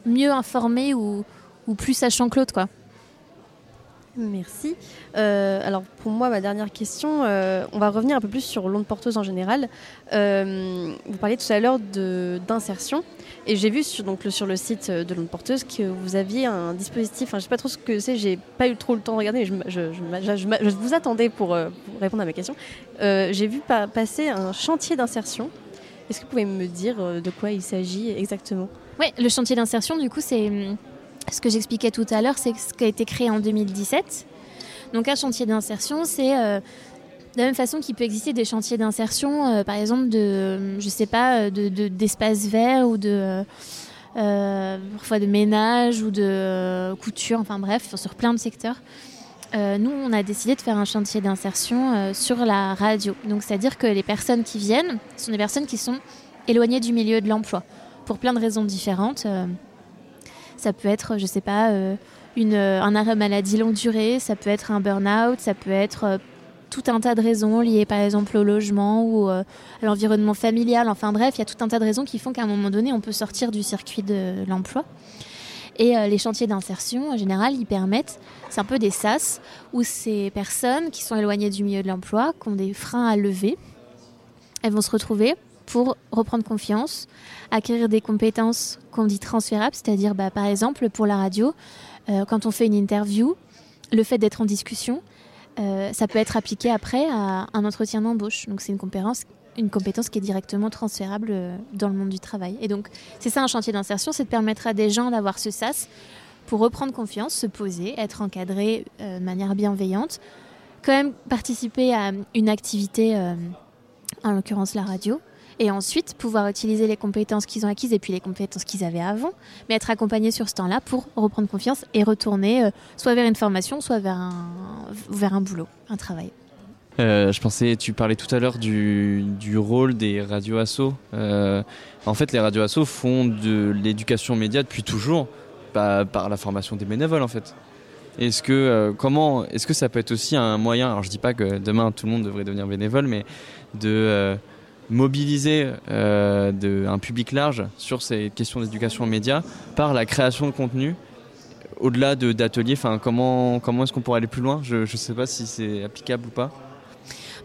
mieux informé ou, ou plus sachant que l'autre, quoi. Merci. Euh, alors pour moi, ma dernière question, euh, on va revenir un peu plus sur l'onde porteuse en général. Euh, vous parliez tout à l'heure d'insertion et j'ai vu sur, donc, le, sur le site de l'onde porteuse que vous aviez un dispositif, je ne sais pas trop ce que c'est, j'ai pas eu trop le temps de regarder, mais je, je, vous attendais pour, répondre à ma question. j'ai vu passer un chantier d'insertion. Est-ce que vous pouvez me dire de quoi il s'agit exactement? Oui, le chantier d'insertion, du coup, c'est hum, ce que j'expliquais tout à l'heure, c'est ce qui a été créé en 2017. Donc un chantier d'insertion, c'est euh, de la même façon qu'il peut exister des chantiers d'insertion, euh, par exemple de, je sais pas, d'espaces de, verts ou de euh, parfois de ménage ou de couture, enfin bref, sur plein de secteurs. nous, on a décidé de faire un chantier d'insertion sur la radio. Donc, c'est-à-dire que les personnes qui viennent sont des personnes qui sont éloignées du milieu de l'emploi pour plein de raisons différentes. Ça peut être, je sais pas, euh, une, euh, un arrêt maladie longue durée, ça peut être un burn-out, ça peut être euh, tout un tas de raisons liées par exemple au logement ou à l'environnement familial. Enfin bref, il y a tout un tas de raisons qui font qu'à un moment donné, on peut sortir du circuit de l'emploi. Et les chantiers d'insertion, en général, ils permettent, c'est un peu des SAS, où ces personnes qui sont éloignées du milieu de l'emploi, qui ont des freins à lever, elles vont se retrouver pour reprendre confiance, acquérir des compétences dit transférables, c'est-à-dire bah, par exemple pour la radio, euh, quand on fait une interview, le fait d'être en discussion, euh, ça peut être appliqué après à un entretien d'embauche. Donc c'est une compétence, une compétence qui est directement transférable euh, dans le monde du travail. Et donc c'est ça un chantier d'insertion, c'est de permettre à des gens d'avoir ce sas pour reprendre confiance, se poser, être encadré de manière bienveillante, quand même participer à une activité, en l'occurrence la radio, et ensuite pouvoir utiliser les compétences qu'ils ont acquises et puis les compétences qu'ils avaient avant, mais être accompagnés sur ce temps-là pour reprendre confiance et retourner euh, soit vers une formation, soit vers un, vers un boulot, un travail. Euh, je pensais, tu parlais tout à l'heure du, du, rôle des radios assos. Euh, en fait, les radios assos font de l'éducation média depuis toujours, par, par la formation des bénévoles en fait. Est-ce que est-ce que ça peut être aussi un moyen Alors, je dis pas que demain tout le monde devrait devenir bénévole, mais de mobiliser euh, de, un public large sur ces questions d'éducation aux médias par la création de contenu au-delà d'ateliers enfin, comment, comment est-ce qu'on pourrait aller plus loin? Je ne sais pas si c'est applicable ou pas.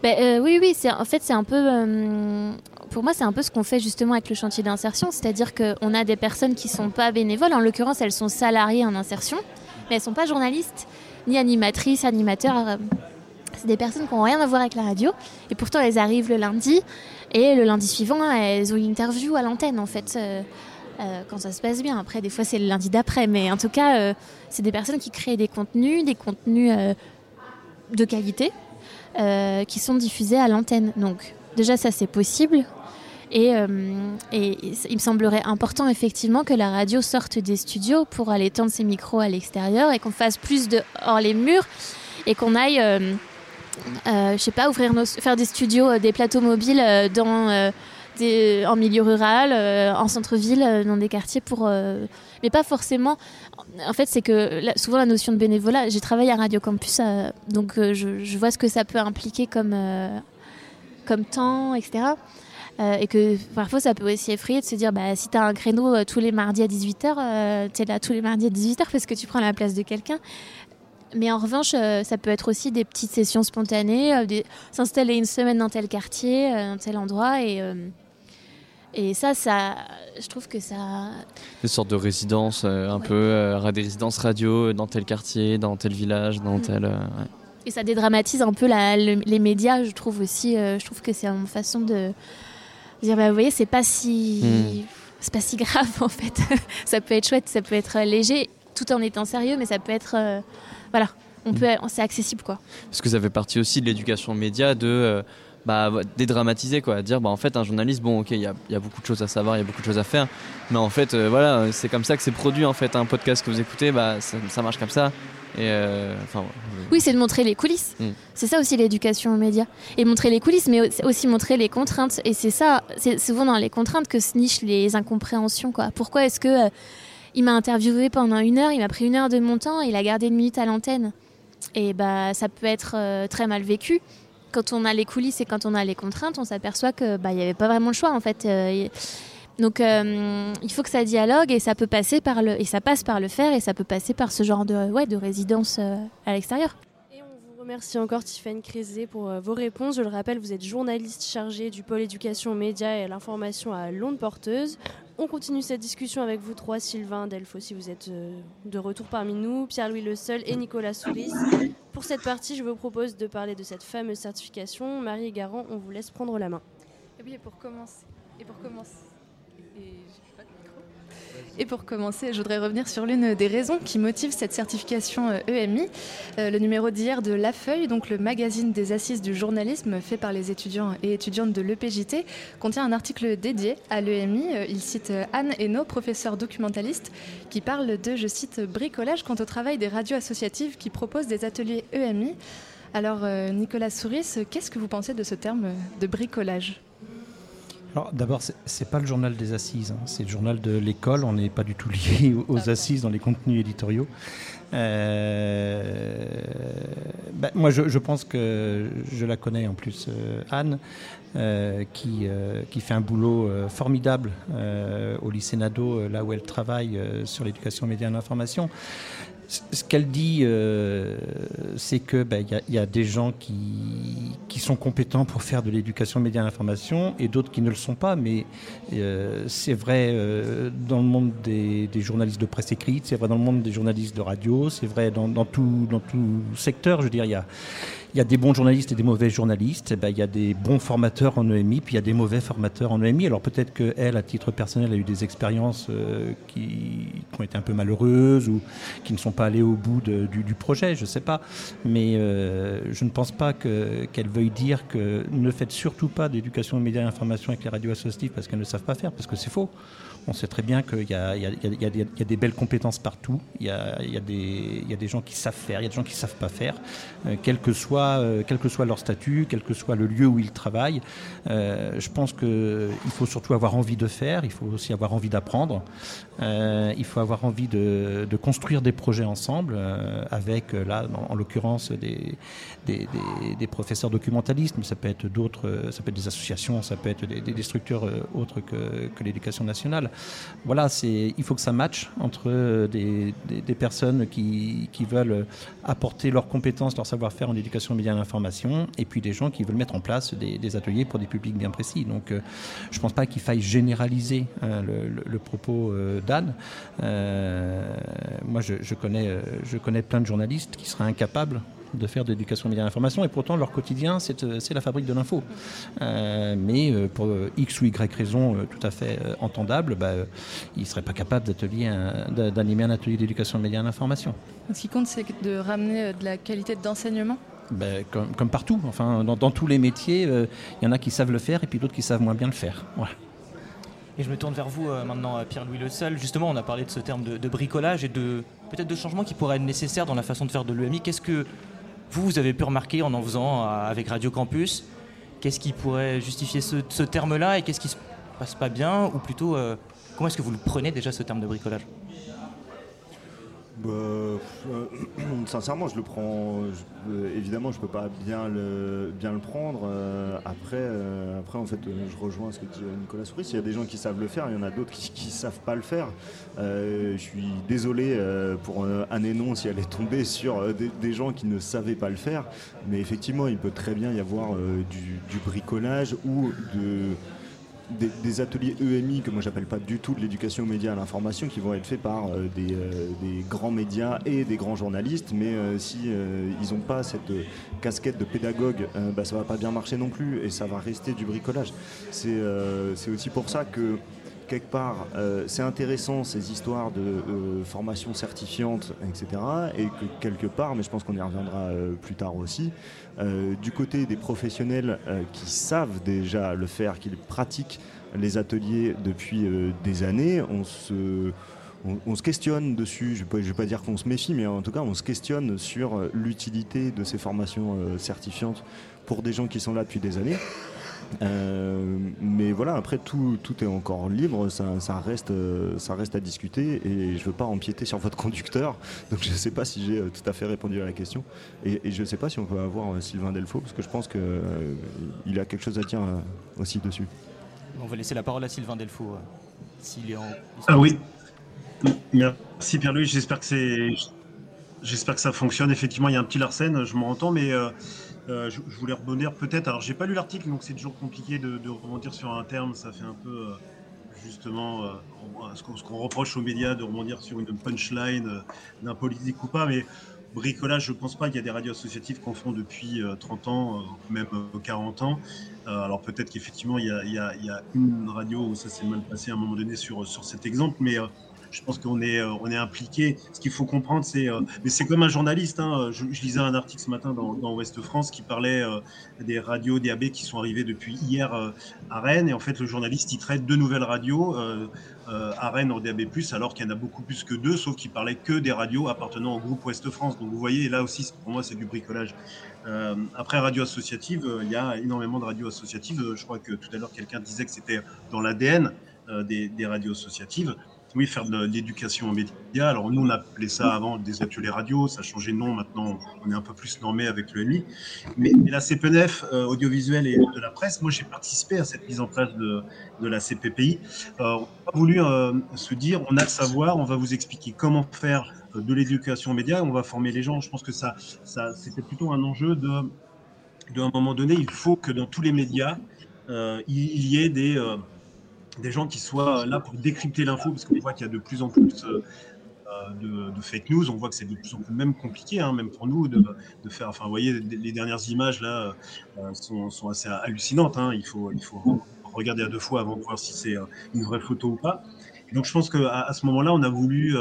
Ben, euh, oui, oui, en fait, c'est un peu. Euh, pour moi, c'est un peu ce qu'on fait justement avec le chantier d'insertion. C'est-à-dire qu'on a des personnes qui ne sont pas bénévoles. En l'occurrence, elles sont salariées en insertion, mais elles ne sont pas journalistes, ni animatrices, animateurs. C'est des personnes qui n'ont rien à voir avec la radio, et pourtant elles arrivent le lundi, et le lundi suivant, elles ont une interview à l'antenne en fait. Euh, euh, quand ça se passe bien. Après, des fois, c'est le lundi d'après. Mais en tout cas, euh, c'est des personnes qui créent des contenus, des contenus de qualité, qui sont diffusés à l'antenne. Donc, déjà, ça, c'est possible. Et, et, il me semblerait important, effectivement, que la radio sorte des studios pour aller tendre ses micros à l'extérieur et qu'on fasse plus de hors les murs et qu'on aille euh, je sais pas, ouvrir nos, faire des studios, euh, des plateaux mobiles euh, dans, des, en milieu rural, en centre-ville, dans des quartiers pour. mais pas forcément. En fait, c'est que souvent la notion de bénévolat, j'ai travaillé à Radio Campus, donc je, vois ce que ça peut impliquer comme, comme temps, etc. et que parfois ça peut aussi effrayer de se dire bah, si tu as un créneau tous les mardis à 18h, tu es là tous les mardis à 18h parce que tu prends la place de quelqu'un. Mais en revanche, euh, ça peut être aussi des petites sessions spontanées, euh, s'installer une semaine dans tel quartier, euh, dans tel endroit. Et, et ça, ça, je trouve que ça. Des sortes de résidences, un peu, des résidences radio dans tel quartier, dans tel village, dans mm. tel. Et ça dédramatise un peu la, les médias, je trouve aussi. je trouve que c'est une façon de dire, bah, vous voyez, c'est pas si. Mm. C'est pas si grave en fait. ça peut être chouette, ça peut être léger, tout en étant sérieux, mais ça peut être voilà, on mm. peut, c'est accessible quoi. Parce que ça fait partie aussi de l'éducation média de euh, bah, dédramatiser quoi, dire bah en fait un journaliste bon ok il y a, y a, beaucoup de choses à savoir, il y a beaucoup de choses à faire, mais en fait euh, voilà c'est comme ça que c'est produit en fait un podcast que vous écoutez bah ça, marche comme ça. Et euh, oui, c'est de montrer les coulisses. Mm. C'est ça aussi l'éducation aux médias. Et montrer les coulisses, mais aussi montrer les contraintes. Et c'est ça, c'est souvent dans les contraintes que se nichent les incompréhensions. Quoi. Pourquoi est-ce que il m'a interviewé pendant une heure, il m'a pris une heure de mon temps et il a gardé une minute à l'antenne. Et bah, ça peut être euh, très mal vécu. Quand on a les coulisses et quand on a les contraintes, on s'aperçoit que bah, n'y avait pas vraiment le choix en fait. Euh, donc euh, il faut que ça dialogue et ça peut passer par le et ça passe par le faire et ça peut passer par ce genre de ouais de résidence à l'extérieur. Et on vous remercie encore Tiffany Crézé pour vos réponses. Je le rappelle, vous êtes journaliste chargé du pôle éducation aux médias et l'information à Londres Porteuse. On continue cette discussion avec vous trois, Sylvain, Delphes si vous êtes euh, de retour parmi nous, Pierre-Louis Le Seul et Nicolas Souris. Pour cette partie, je vous propose de parler de cette fameuse certification. Marie et Garant, on vous laisse prendre la main. Oui, et pour commencer, et pour commencer, je voudrais revenir sur l'une des raisons qui motive cette certification EMI. Euh, e euh, le numéro d'hier de La Feuille, donc le magazine des assises du journalisme fait par les étudiants et étudiantes de l'EPJT, contient un article dédié à l'EMI. Euh, il cite Anne Hainaut, professeure documentaliste, qui parle de, je cite, bricolage quant au travail des radios associatives qui proposent des ateliers EMI. Alors, Nicolas Souris, qu'est-ce que vous pensez de ce terme de bricolage? D'abord, ce n'est pas le journal des assises, hein. c'est le journal de l'école. On n'est pas du tout lié aux assises dans les contenus éditoriaux. Euh, ben, moi, je, pense que je la connais en plus, euh, Anne, euh, qui, qui fait un boulot formidable au lycée Nadeau, là où elle travaille sur l'éducation média et l'information ce qu'elle dit, euh, c'est que il ben, y, a des gens qui, qui, sont compétents pour faire de l'éducation média et l'information et d'autres qui ne le sont pas. Mais euh, c'est vrai euh, dans le monde des, journalistes de presse écrite, c'est vrai dans le monde des journalistes de radio, c'est vrai dans, dans, tout, dans tout secteur. Je y a il y a des bons journalistes et des mauvais journalistes. Eh ben, il y a des bons formateurs en EMI, puis il y a des mauvais formateurs en EMI. Alors peut-être qu'elle, à titre personnel, a eu des expériences euh, qui, ont été un peu malheureuses ou qui ne sont pas allées au bout du, projet, je ne sais pas. Mais euh, je ne pense pas qu'elle veuille dire que ne faites surtout pas d'éducation aux médias et l'information avec les radios associatives parce qu'elles ne savent pas faire, parce que c'est faux. On sait très bien qu'il y, a des belles compétences partout. Il y a, des gens qui savent faire, il y a des gens qui ne savent pas faire, euh, quel, que soit, euh, quel que soit leur statut, quel que soit le lieu où ils travaillent. Euh, je pense qu'il faut surtout avoir envie de faire, il faut aussi avoir envie d'apprendre, il faut avoir envie de, construire des projets ensemble, avec, là, en, l'occurrence, des, des, professeurs documentalistes, mais ça peut être d'autres, ça peut être des associations, ça peut être des, structures autres que, l'éducation nationale voilà, c'est, il faut que ça matche entre des, personnes qui, veulent apporter leurs compétences, leur savoir-faire en éducation média et l'information, et puis des gens qui veulent mettre en place des, ateliers pour des publics bien précis. Donc, euh, je ne pense pas qu'il faille généraliser hein, le, propos euh, d'Anne. Euh, moi, je, connais, je connais plein de journalistes qui seraient incapables de faire de l'éducation média d'information et pourtant leur quotidien c'est la fabrique de l'info. mais pour X ou Y raison tout à fait entendable, bah, ils ne seraient pas capables d'animer un atelier d'éducation média d'information. Ce qui compte, c'est de ramener de la qualité d'enseignement ben, comme, partout, enfin, dans, tous les métiers, il y en a qui savent le faire et puis d'autres qui savent moins bien le faire. Voilà. Et je me tourne vers vous euh, maintenant, Pierre-Louis Le Seul. Justement, on a parlé de ce terme de, bricolage et de peut-être de changements qui pourraient être nécessaires dans la façon de faire de l'EMI. Qu'est-ce que vous, avez pu remarquer en en faisant euh, avec Radio Campus Qu'est-ce qui pourrait justifier ce, terme-là et qu'est-ce qui se passe pas bien Ou plutôt, euh, comment est-ce que vous le prenez déjà ce terme de bricolage? Bah, euh, sincèrement, je le prends. Euh, évidemment, je peux pas bien le, prendre. Euh, après, après, en fait, je rejoins ce que dit Nicolas Souris. Il y a des gens qui savent le faire, il y en a d'autres qui, ne savent pas le faire. je suis désolé pour un énon si elle est tombée sur des, gens qui ne savaient pas le faire. Mais effectivement, il peut très bien y avoir du bricolage ou de des, ateliers EMI que moi j'appelle pas du tout de l'éducation aux médias à l'information qui vont être faits par euh, euh, des, grands médias et des grands journalistes. Mais euh, si ils n'ont pas cette casquette de pédagogue bah, ça va pas bien marcher non plus et ça va rester du bricolage. C'est aussi pour ça que quelque part, c'est intéressant ces histoires de formation certifiante, etc. Et que quelque part, mais je pense qu'on y reviendra plus tard aussi, euh, du côté des professionnels euh, qui savent déjà le faire, qui pratiquent les ateliers depuis euh, des années, on se, on, se questionne dessus. Je ne vais, pas dire qu'on se méfie, mais en tout cas, on se questionne sur l'utilité de ces formations certifiantes pour des gens qui sont là depuis des années. Euh, mais voilà, après tout, tout est encore libre, ça, reste, euh, ça reste à discuter et je ne veux pas empiéter sur votre conducteur, donc je ne sais pas si j'ai euh, tout à fait répondu à la question et, je ne sais pas si on peut avoir Sylvain Delfaux parce que je pense qu'il a quelque chose à dire aussi dessus. On va laisser la parole à Sylvain Delfaux s'il est en. Ah oui, merci Pierre-Louis, j'espère que c'est. J'espère que ça fonctionne. Effectivement, il y a un petit Larsen, je m'entends, mais euh, je, voulais rebondir peut-être. Alors, j'ai pas lu l'article, donc c'est toujours compliqué de, rebondir sur un terme. Ça fait un peu euh, justement euh, ce qu'on reproche aux médias de rebondir sur une punchline d'un politique ou pas. Mais bricolage, je pense pas qu'il y a des radios associatives qu'on font depuis 30 ans, même 40 ans. alors peut-être qu'effectivement il y, a, une radio où ça s'est mal passé à un moment donné sur, sur cet exemple, mais je pense qu'on est, euh, est impliqué. Ce qu'il faut comprendre, c'est, euh, mais c'est comme un journaliste. Hein. Je, lisais un article ce matin dans, dans Ouest France qui parlait euh, des radios DAB qui sont arrivées depuis hier à Rennes. Et en fait, le journaliste, il traite deux nouvelles radios à Rennes en DAB+, alors qu'il y en a beaucoup plus que deux, sauf qu'il parlait que des radios appartenant au groupe Ouest France. Donc vous voyez, là aussi, pour moi, c'est du bricolage. après radio associative, il y a énormément de radios associatives. Je crois que tout à l'heure, quelqu'un disait que c'était dans l'ADN des, des radios associatives oui, faire de l'éducation aux médias. Alors nous, on appelait ça avant des ateliers radio, ça a changé de nom, maintenant on est un peu plus normé avec le MI. Mais, la CPNF, euh, audiovisuel et de la presse, moi j'ai participé à cette mise en place de, de la CPPI. Euh, on a voulu euh, se dire, on a le savoir, on va vous expliquer comment faire de l'éducation aux médias, on va former les gens. Je pense que ça, ça c'était plutôt un enjeu de, de, un moment donné, il faut que dans tous les médias, il y ait des des gens qui soient là pour décrypter l'info, parce qu'on voit qu'il y a de plus en plus euh, euh, de, fake news. On voit que c'est de plus en plus même compliqué, hein, même pour nous, de, faire. Enfin, vous voyez, les dernières images là euh, sont, assez hallucinantes. Hein. Il faut, il faut regarder à deux fois avant de voir si c'est une vraie photo ou pas. donc, je pense qu'à à ce moment-là, on a voulu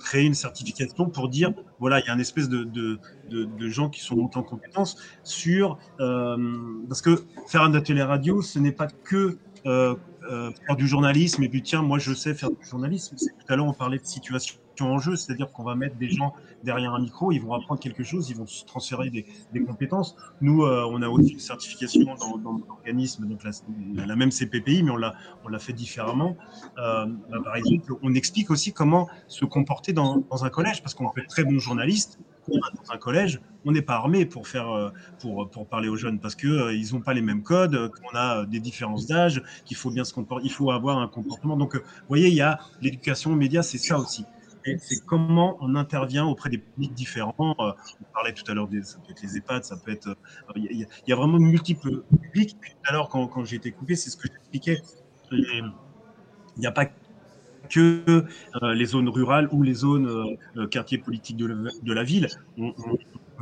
créer une certification pour dire, voilà, il y a une espèce de, de, de gens qui sont montés en compétence sur, parce que faire un atelier radio, ce n'est pas que euh, faire du journalisme et puis tiens, moi je sais faire du journalisme. Tout à l'heure on parlait de situation en jeu, c'est-à-dire qu'on va mettre des gens derrière un micro, ils vont apprendre quelque chose, ils vont se transférer des, compétences. Nous, euh, on a aussi une certification dans, dans l'organisme, donc la, même CPPI, mais on l'a, fait différemment. Euh, bah, par exemple, on explique aussi comment se comporter dans, dans un collège, parce qu'on peut être très bon journaliste, dans un collège, on n'est pas armé pour faire euh, pour, pour parler aux jeunes parce que euh, ils n'ont pas les mêmes codes, qu'on a euh, des différences d'âge, qu'il faut bien se comporter, il faut avoir un comportement. Donc, vous voyez, il y a l'éducation aux médias, c'est ça aussi. C'est comment on intervient auprès des publics différents. On parlait tout à l'heure des, ça peut être les EHPAD, ça peut être. Il y, a, vraiment multiples publics. Puis tout à l'heure, quand, quand j'ai été coupé, c'est ce que j'expliquais. Il n'y a pas que euh, les zones rurales ou les zones euh, euh, quartiers politiques de, la ville. On,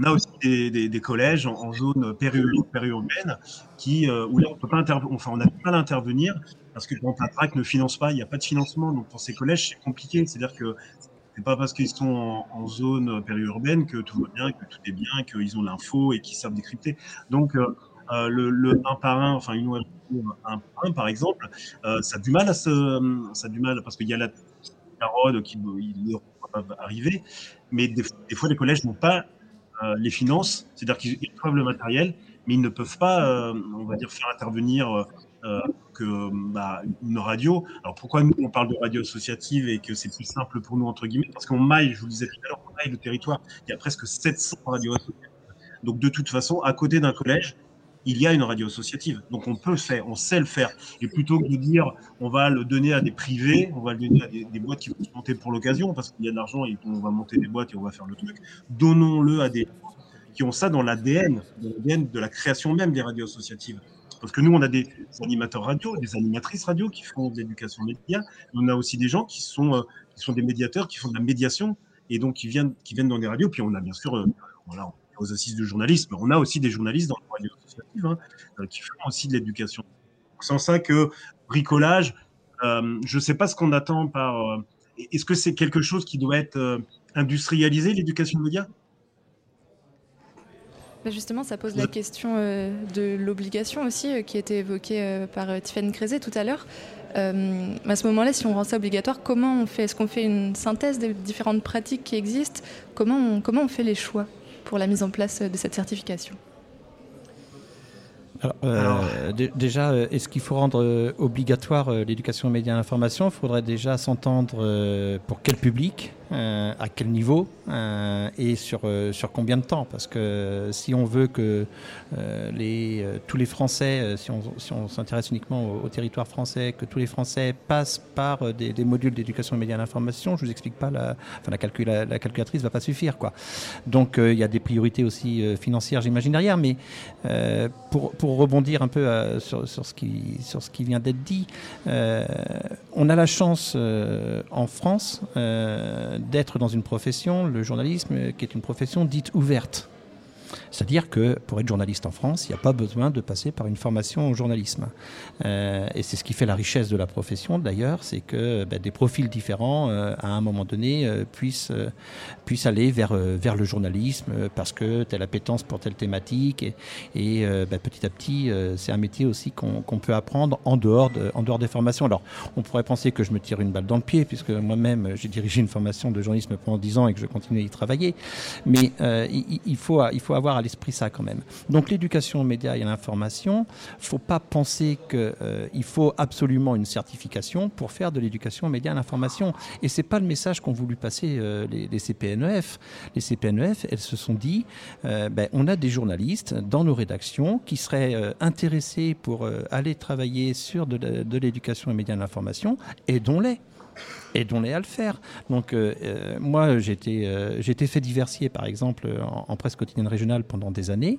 a aussi des, collèges en, zone périurbaine qui, où là, on peut pas enfin, on n'a pas d'intervenir parce que quand la track ne finance pas, il n'y a pas de financement. Donc pour ces collèges, c'est compliqué. C'est-à-dire que c'est pas parce qu'ils sont en, zone périurbaine que tout va bien, que tout est bien, qu'ils ont l'info et qu'ils savent décrypter. Donc euh, le, le, un par un, enfin une un par un par exemple, euh, ça a du mal à se, ça a du mal parce qu'il y a la carotte qui peuvent arriver, mais des, fois les collèges n'ont pas euh, les finances, c'est-à-dire qu'ils trouvent le matériel, mais ils ne peuvent pas, on va dire, faire intervenir que bah, une radio. Alors pourquoi nous on parle de radio associative et que c'est plus simple pour nous entre guillemets? Parce qu'on maille, je vous le disais tout à l'heure, on maille le territoire. Il y a presque 700 radios associatives. Donc de toute façon, à côté d'un collège, il y a une radio associative. Donc on peut le faire, on sait le faire. Et plutôt que de dire on va le donner à des privés, on va le donner à des, boîtes qui vont se monter pour l'occasion, parce qu'il y a de l'argent et on va monter des boîtes et on va faire le truc, donnons-le à des qui ont ça dans l'ADN, l'ADN de la création même des radios associatives. Parce que nous, on a des animateurs radio, des animatrices radio qui font de l'éducation média. On a aussi des gens qui sont, euh, qui sont des médiateurs, qui font de la médiation et donc qui viennent, qui viennent dans des radios. Puis on a bien sûr, euh, voilà, aux assises du journalisme. On a aussi des journalistes dans les radios associatives hein, euh, qui font aussi de l'éducation. C'est en ça que bricolage, euh, je ne sais pas ce qu'on attend par. Euh, est-ce que c'est quelque chose qui doit être industrialisé, l'éducation média bah, Justement, ça pose la question de l'obligation aussi, qui a été évoquée par Tiffany Crézé tout à l'heure. à ce moment-là, si on rend ça obligatoire, comment on fait? Est-ce qu'on fait une synthèse des différentes pratiques qui existent? Comment comment on fait les choix? Pour la mise en place de cette certification euh, déjà, euh, est-ce qu'il faut rendre euh, obligatoire l'éducation aux médias et l'information? Il faudrait déjà s'entendre pour quel public? Euh, à quel niveau euh, et sur, euh, sur combien de temps? Parce que si on veut que les, tous les Français, si on, si on s'intéresse uniquement au, territoire français, que tous les Français passent par des, modules d'éducation aux médias et l'information, je vous explique pas, la, enfin, la, calcul, la, calculatrice va pas suffire. Quoi. Donc il y a des priorités aussi financières, j'imagine, derrière. Mais pour, pour rebondir un peu sur, sur, ce qui, sur ce qui vient d'être dit, on a la chance en France d'être dans une profession, le journalisme, qui est une profession dite ouverte. C'est-à-dire que pour être journaliste en France, il n'y a pas besoin de passer par une formation au journalisme. Euh, et c'est ce qui fait la richesse de la profession d'ailleurs, c'est que ben, des profils différents, euh, à un moment donné, euh, puissent, puissent aller vers, vers le journalisme parce que telle appétence pour telle thématique. Et, ben, petit à petit, c'est un métier aussi qu'on peut apprendre en dehors, de, en dehors des formations. Alors, on pourrait penser que je me tire une balle dans le pied, puisque moi-même, j'ai dirigé une formation de journalisme pendant 10 ans et que je continue à y travailler. Mais il, il, faut, il faut avoir à l'esprit ça quand même. Donc l'éducation aux médias et à l'information, faut pas penser qu'il euh, faut absolument une certification pour faire de l'éducation aux médias et à l'information. Et c'est pas le message qu'ont voulu passer euh, les, CPNEF. Les CPNEF, elles se sont dit, euh, ben, on a des journalistes dans nos rédactions qui seraient intéressés pour aller travailler sur de l'éducation aux médias et à l'information, aidons-les aidons-les à le faire. Donc, euh, euh, moi, j'étais euh, fait diversier, par exemple, en, presse quotidienne régionale pendant des années.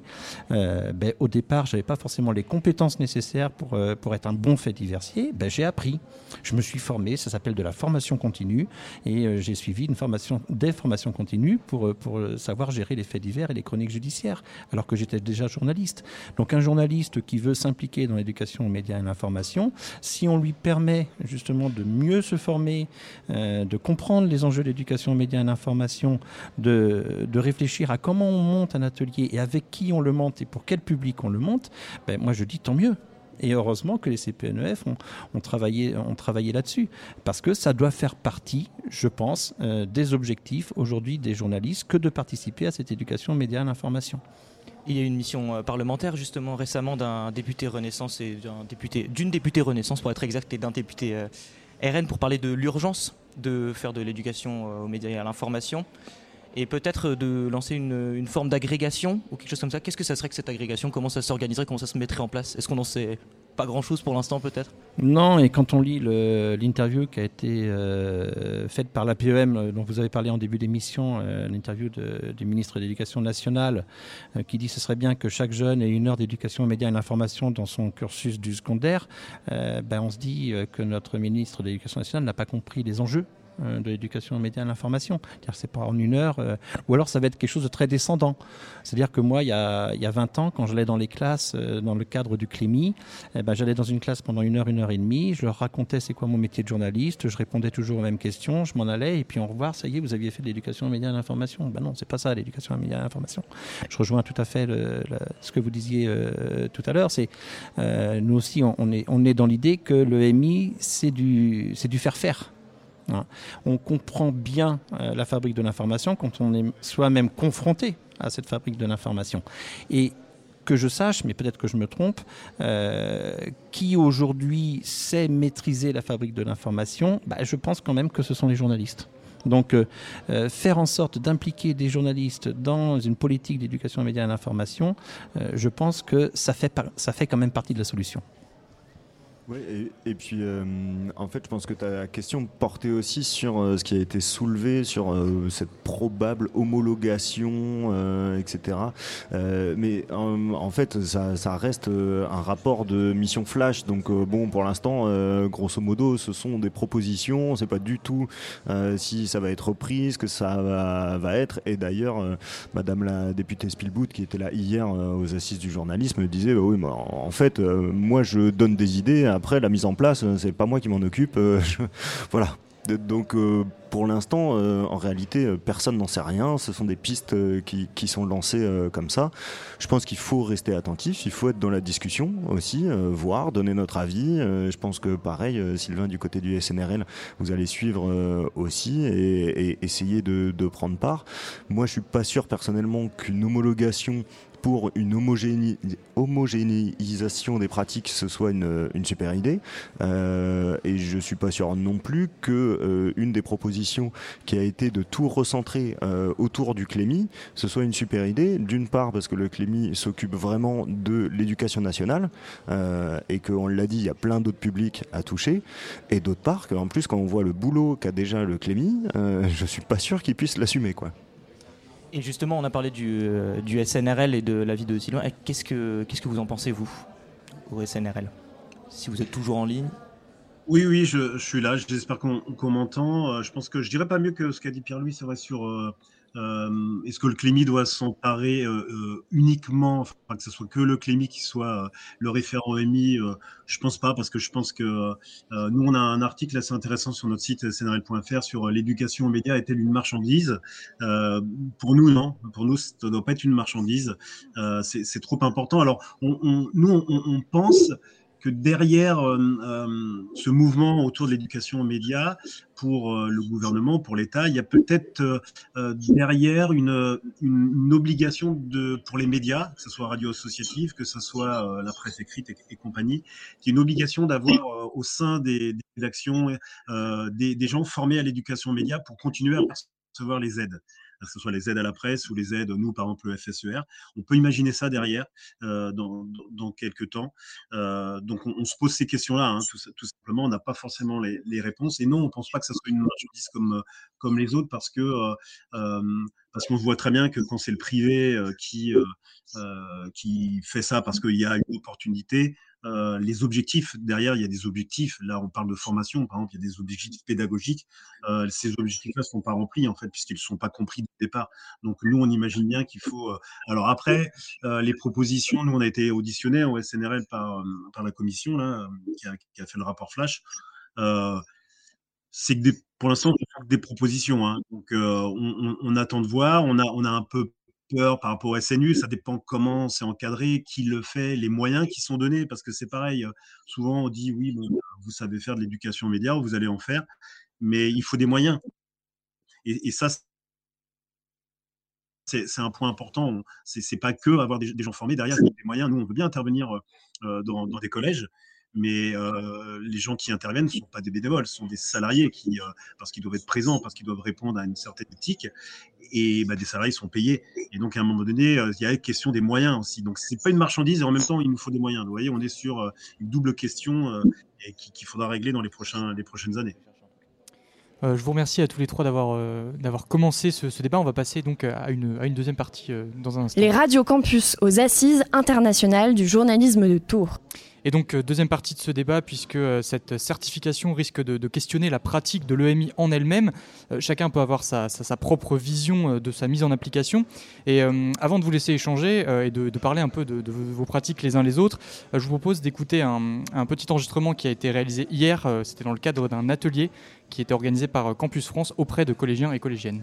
Ben, au départ, j'avais pas forcément les compétences nécessaires pour, pour être un bon fait diversier. Ben, j'ai appris. Je me suis formé, ça s'appelle de la formation continue, et j'ai suivi une formation, des formations continues pour, pour savoir gérer les faits divers et les chroniques judiciaires, alors que j'étais déjà journaliste. Donc, un journaliste qui veut s'impliquer dans l'éducation aux médias et l'information, si on lui permet justement de mieux se former, euh, de comprendre les enjeux de l'éducation aux médias et l'information, de, de, réfléchir à comment on monte un atelier et avec qui on le monte et pour quel public on le monte, ben, moi je dis tant mieux. Et heureusement que les CPNEF ont, travaillé, ont travaillé là-dessus, parce que ça doit faire partie, je pense, euh, des objectifs aujourd'hui des journalistes que de participer à cette éducation médias et l'information. Il y a eu une mission euh, parlementaire justement récemment d'un député Renaissance et d'une députée Renaissance pour être exact et d'un député RN pour parler de l'urgence de faire de l'éducation euh, aux médias et à l'information et peut-être de lancer une, forme d'agrégation ou quelque chose comme ça. Qu'est-ce que ça serait que cette agrégation? Comment ça s'organiserait? Comment ça se mettrait en place? Est-ce qu'on en sait pas grand-chose pour l'instant peut-être? Non, et quand on lit l'interview qui a été euh, faite par la PEM, euh, dont vous avez parlé en début d'émission, euh, l'interview du ministre de l'Éducation nationale, qui dit que ce serait bien que chaque jeune ait une heure d'éducation aux médias et l'information dans son cursus du secondaire, ben on se dit que notre ministre de l'Éducation nationale n'a pas compris les enjeux euh, de l'éducation aux médias et à l'information. C'est pas en une heure, euh, ou alors ça va être quelque chose de très descendant. C'est-à-dire que moi, il y, a, il y a 20 ans, quand j'allais dans les classes, euh, dans le cadre du Clémy, eh ben, j'allais dans une classe pendant une heure, une heure et demie, je leur racontais c'est quoi mon métier de journaliste, je répondais toujours aux mêmes questions, je m'en allais, et puis au revoir, ça y est, vous aviez fait de l'éducation aux médias et à l'information. Ben non, c'est pas ça, l'éducation aux médias et à l'information. Je rejoins tout à fait ce que vous disiez tout à l'heure. C'est nous aussi, on, est, on est dans l'idée que le MI, c'est du, du faire faire. Hein. On comprend bien euh, la fabrique de l'information quand on est soi-même confronté à cette fabrique de l'information. Et que je sache, mais peut-être que je me trompe, euh, qui aujourd'hui sait maîtriser la fabrique de l'information, bah, je pense quand même que ce sont les journalistes. Donc euh, faire en sorte d'impliquer des journalistes dans une politique d'éducation aux médias et à l'information, je pense que ça fait, ça fait quand même partie de la solution. Oui, et, puis euh, en fait, je pense que ta question portait aussi sur euh, ce qui a été soulevé, sur euh, cette probable homologation, etc. mais en fait, ça, reste un rapport de mission flash. Donc bon, pour l'instant, grosso modo, ce sont des propositions. On sait pas du tout si ça va être repris, ce que ça va, être. Et d'ailleurs, Madame la députée Spielboot, qui était là hier aux assises du journalisme, disait bah oui, en fait, moi, je donne des idées après, la mise en place, euh, c'est pas moi qui m'en occupe. Euh, voilà. Donc euh, pour l'instant, en réalité, personne n'en sait rien. Ce sont des pistes qui, sont lancées comme ça. Je pense qu'il faut rester attentif, il faut être dans la discussion aussi, voir, donner notre avis. je pense que pareil, Sylvain, du côté du SNRL, vous allez suivre aussi et, et, essayer de, de, prendre part. Moi, je suis pas sûr personnellement qu'une homologation pour une homogénéisation des pratiques, ce soit une, super idée. Euh, et je suis pas sûr non plus que euh, une des propositions qui a été de tout recentrer euh, autour du Clémy, ce soit une super idée. D'une part parce que le Clémy s'occupe vraiment de l'éducation nationale et qu'on l'a dit, il y a plein d'autres publics à toucher. Et d'autre part qu'en plus quand on voit le boulot qu'a déjà le Clémy, je suis pas sûr qu'il puisse l'assumer quoi. Et justement, on a parlé du, euh, SNRL et de la vie de Sylvain. Qu'est-ce que, que vous en pensez, vous, au SNRL Si vous êtes toujours en ligne? Oui, oui, je, suis là. J'espère qu'on, m'entend. Euh, je pense que je dirais pas mieux que ce qu'a dit Pierre-Louis, c'est vrai, sur euh, est-ce que le Clémy doit s'emparer euh, euh, uniquement, enfin, que ce soit que le Clémy qui soit le référent émis Je pense pas, parce que je pense que nous, on a un article assez intéressant sur notre site cnrl.fr sur l'éducation aux médias est-elle une marchandise? Pour nous, non. Pour nous, ça ne doit pas être une marchandise. c'est trop important. Alors, nous, on pense que derrière euh, euh, ce mouvement autour de l'éducation aux médias, pour euh, le gouvernement, pour l'État, il y a peut-être derrière une, obligation de, pour les médias, que ce soit radio associative, que ce soit la presse écrite et, compagnie, qui est une obligation d'avoir au sein des, des rédactions des, des gens formés à l'éducation aux médias pour continuer à recevoir les aides que ce soit les aides à la presse ou les aides, nous, par exemple, le FSER. On peut imaginer ça derrière euh, dans, dans, quelques temps. Euh, donc, on, se pose ces questions-là, hein, tout, simplement. On n'a pas forcément les, les, réponses. Et non, on ne pense pas que ça soit une marchandise comme, comme les autres parce que. Euh, parce qu'on voit très bien que quand c'est le privé qui, qui fait ça parce qu'il y a une opportunité, euh, les objectifs, derrière, il y a des objectifs. Là, on parle de formation, par exemple, il y a des objectifs pédagogiques. Euh, ces objectifs-là ne sont pas remplis, en fait, puisqu'ils ne sont pas compris dès départ. Donc, nous, on imagine bien qu'il faut. Euh, alors, après, les propositions, nous, on a été auditionnés au SNRL par, la commission, là, qui a, fait le rapport Flash. c'est que pour l'instant, des propositions. Hein. Donc, on, on, on, attend de voir. On on a un peu par rapport au SNU, ça dépend comment c'est encadré, qui le fait, les moyens qui sont donnés, parce que c'est pareil, souvent on dit oui, vous savez faire de l'éducation média, vous allez en faire, mais il faut des moyens. Et, ça, c'est un point important. C'est pas que avoir des, gens formés derrière, des moyens. Nous, on veut bien intervenir dans, des collèges, mais euh, les gens qui interviennent ne sont pas des bénévoles, ce sont des salariés qui, euh, parce qu'ils doivent être présents, parce qu'ils doivent répondre à une certaine éthique, et bah, des salariés sont payés. Et donc à un moment donné, euh, il y a la question des moyens aussi. Donc c'est pas une marchandise et en même temps il nous faut des moyens. Vous voyez, on est sur une double question et qu'il faudra régler dans les, prochains, les prochaines années. je vous remercie à tous les trois d'avoir d'avoir commencé ce, ce, débat. On va passer donc à une, à une deuxième partie dans un instant. Les radios campus aux assises internationales du journalisme de Tours. Et donc, deuxième partie de ce débat, puisque cette certification risque de, questionner la pratique de l'EMI en elle-même. chacun peut avoir sa, propre vision de sa mise en application. Et avant de vous laisser échanger et de, parler un peu de, vos pratiques les uns les autres, je vous propose d'écouter un, un, petit enregistrement qui a été réalisé hier. C'était dans le cadre d'un atelier qui était organisé par Campus France auprès de collégiens et collégiennes.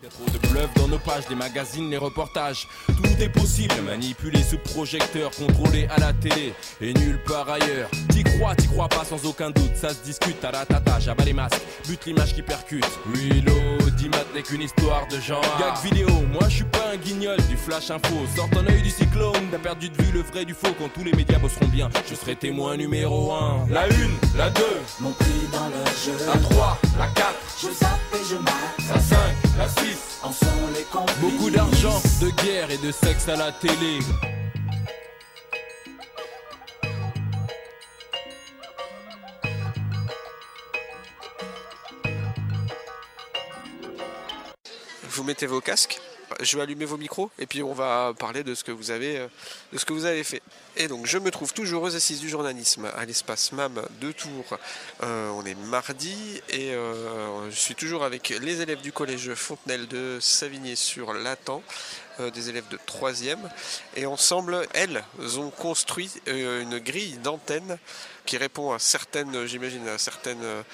Y a trop de bluff dans nos pages, les magazines, les reportages. Tout est possible, manipuler sous projecteur, contrôler à la télé et nulle part ailleurs. T'y crois, t'y crois pas sans aucun doute, ça se discute à la tata, j'abats les masques, but l'image qui percute. Oui, l'audimat n'est qu'une histoire de genre. Gag vidéo, moi je suis pas un guignol du flash info. Sort ton œil du cyclone, t'as perdu de vue le vrai du faux. Quand tous les médias bosseront bien, je serai témoin numéro 1. La 1, la 2, mon prix dans le jeu. La 3, la 4, je zappe et je mate. La 5, la 6. En sont les Beaucoup d'argent, de guerre et de sexe à la télé. Vous mettez vos casques? Je vais allumer vos micros et puis on va parler de ce que vous avez, euh, de ce que vous avez fait. Et donc je me trouve toujours aux assises du journalisme à l'espace MAM de Tours. Euh, on est mardi et euh, je suis toujours avec les élèves du collège Fontenelle de Savigné sur Latan, des élèves de 3e. Et ensemble, elles ont construit une grille d'antenne qui répond à certaines, j'imagine, à certaines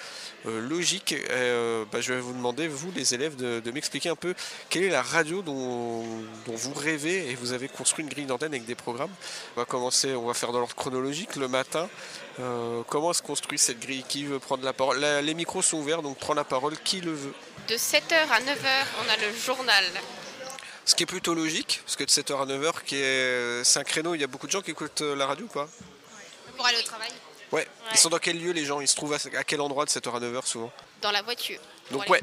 logique. Euh, bah, je vais vous demander, vous les élèves, de, m'expliquer un peu quelle est la radio dont, vous rêvez et vous avez construit une grille d'antenne avec des programmes. On va commencer, on va faire dans l'ordre chronologique le matin. Euh, comment se construit cette grille? Qui veut prendre la parole? Les micros sont ouverts, donc prends la parole qui le veut? De 7h à 9h, on a le journal. Ce qui est plutôt logique, parce que de 7h à 9h, c'est un créneau, il y a beaucoup de gens qui écoutent la radio ou pas? Pour aller au travail. Ouais. Ils sont dans quel lieu les gens? Ils se trouvent à, quel endroit de 7h à 9h souvent? Dans la voiture. Donc ouais.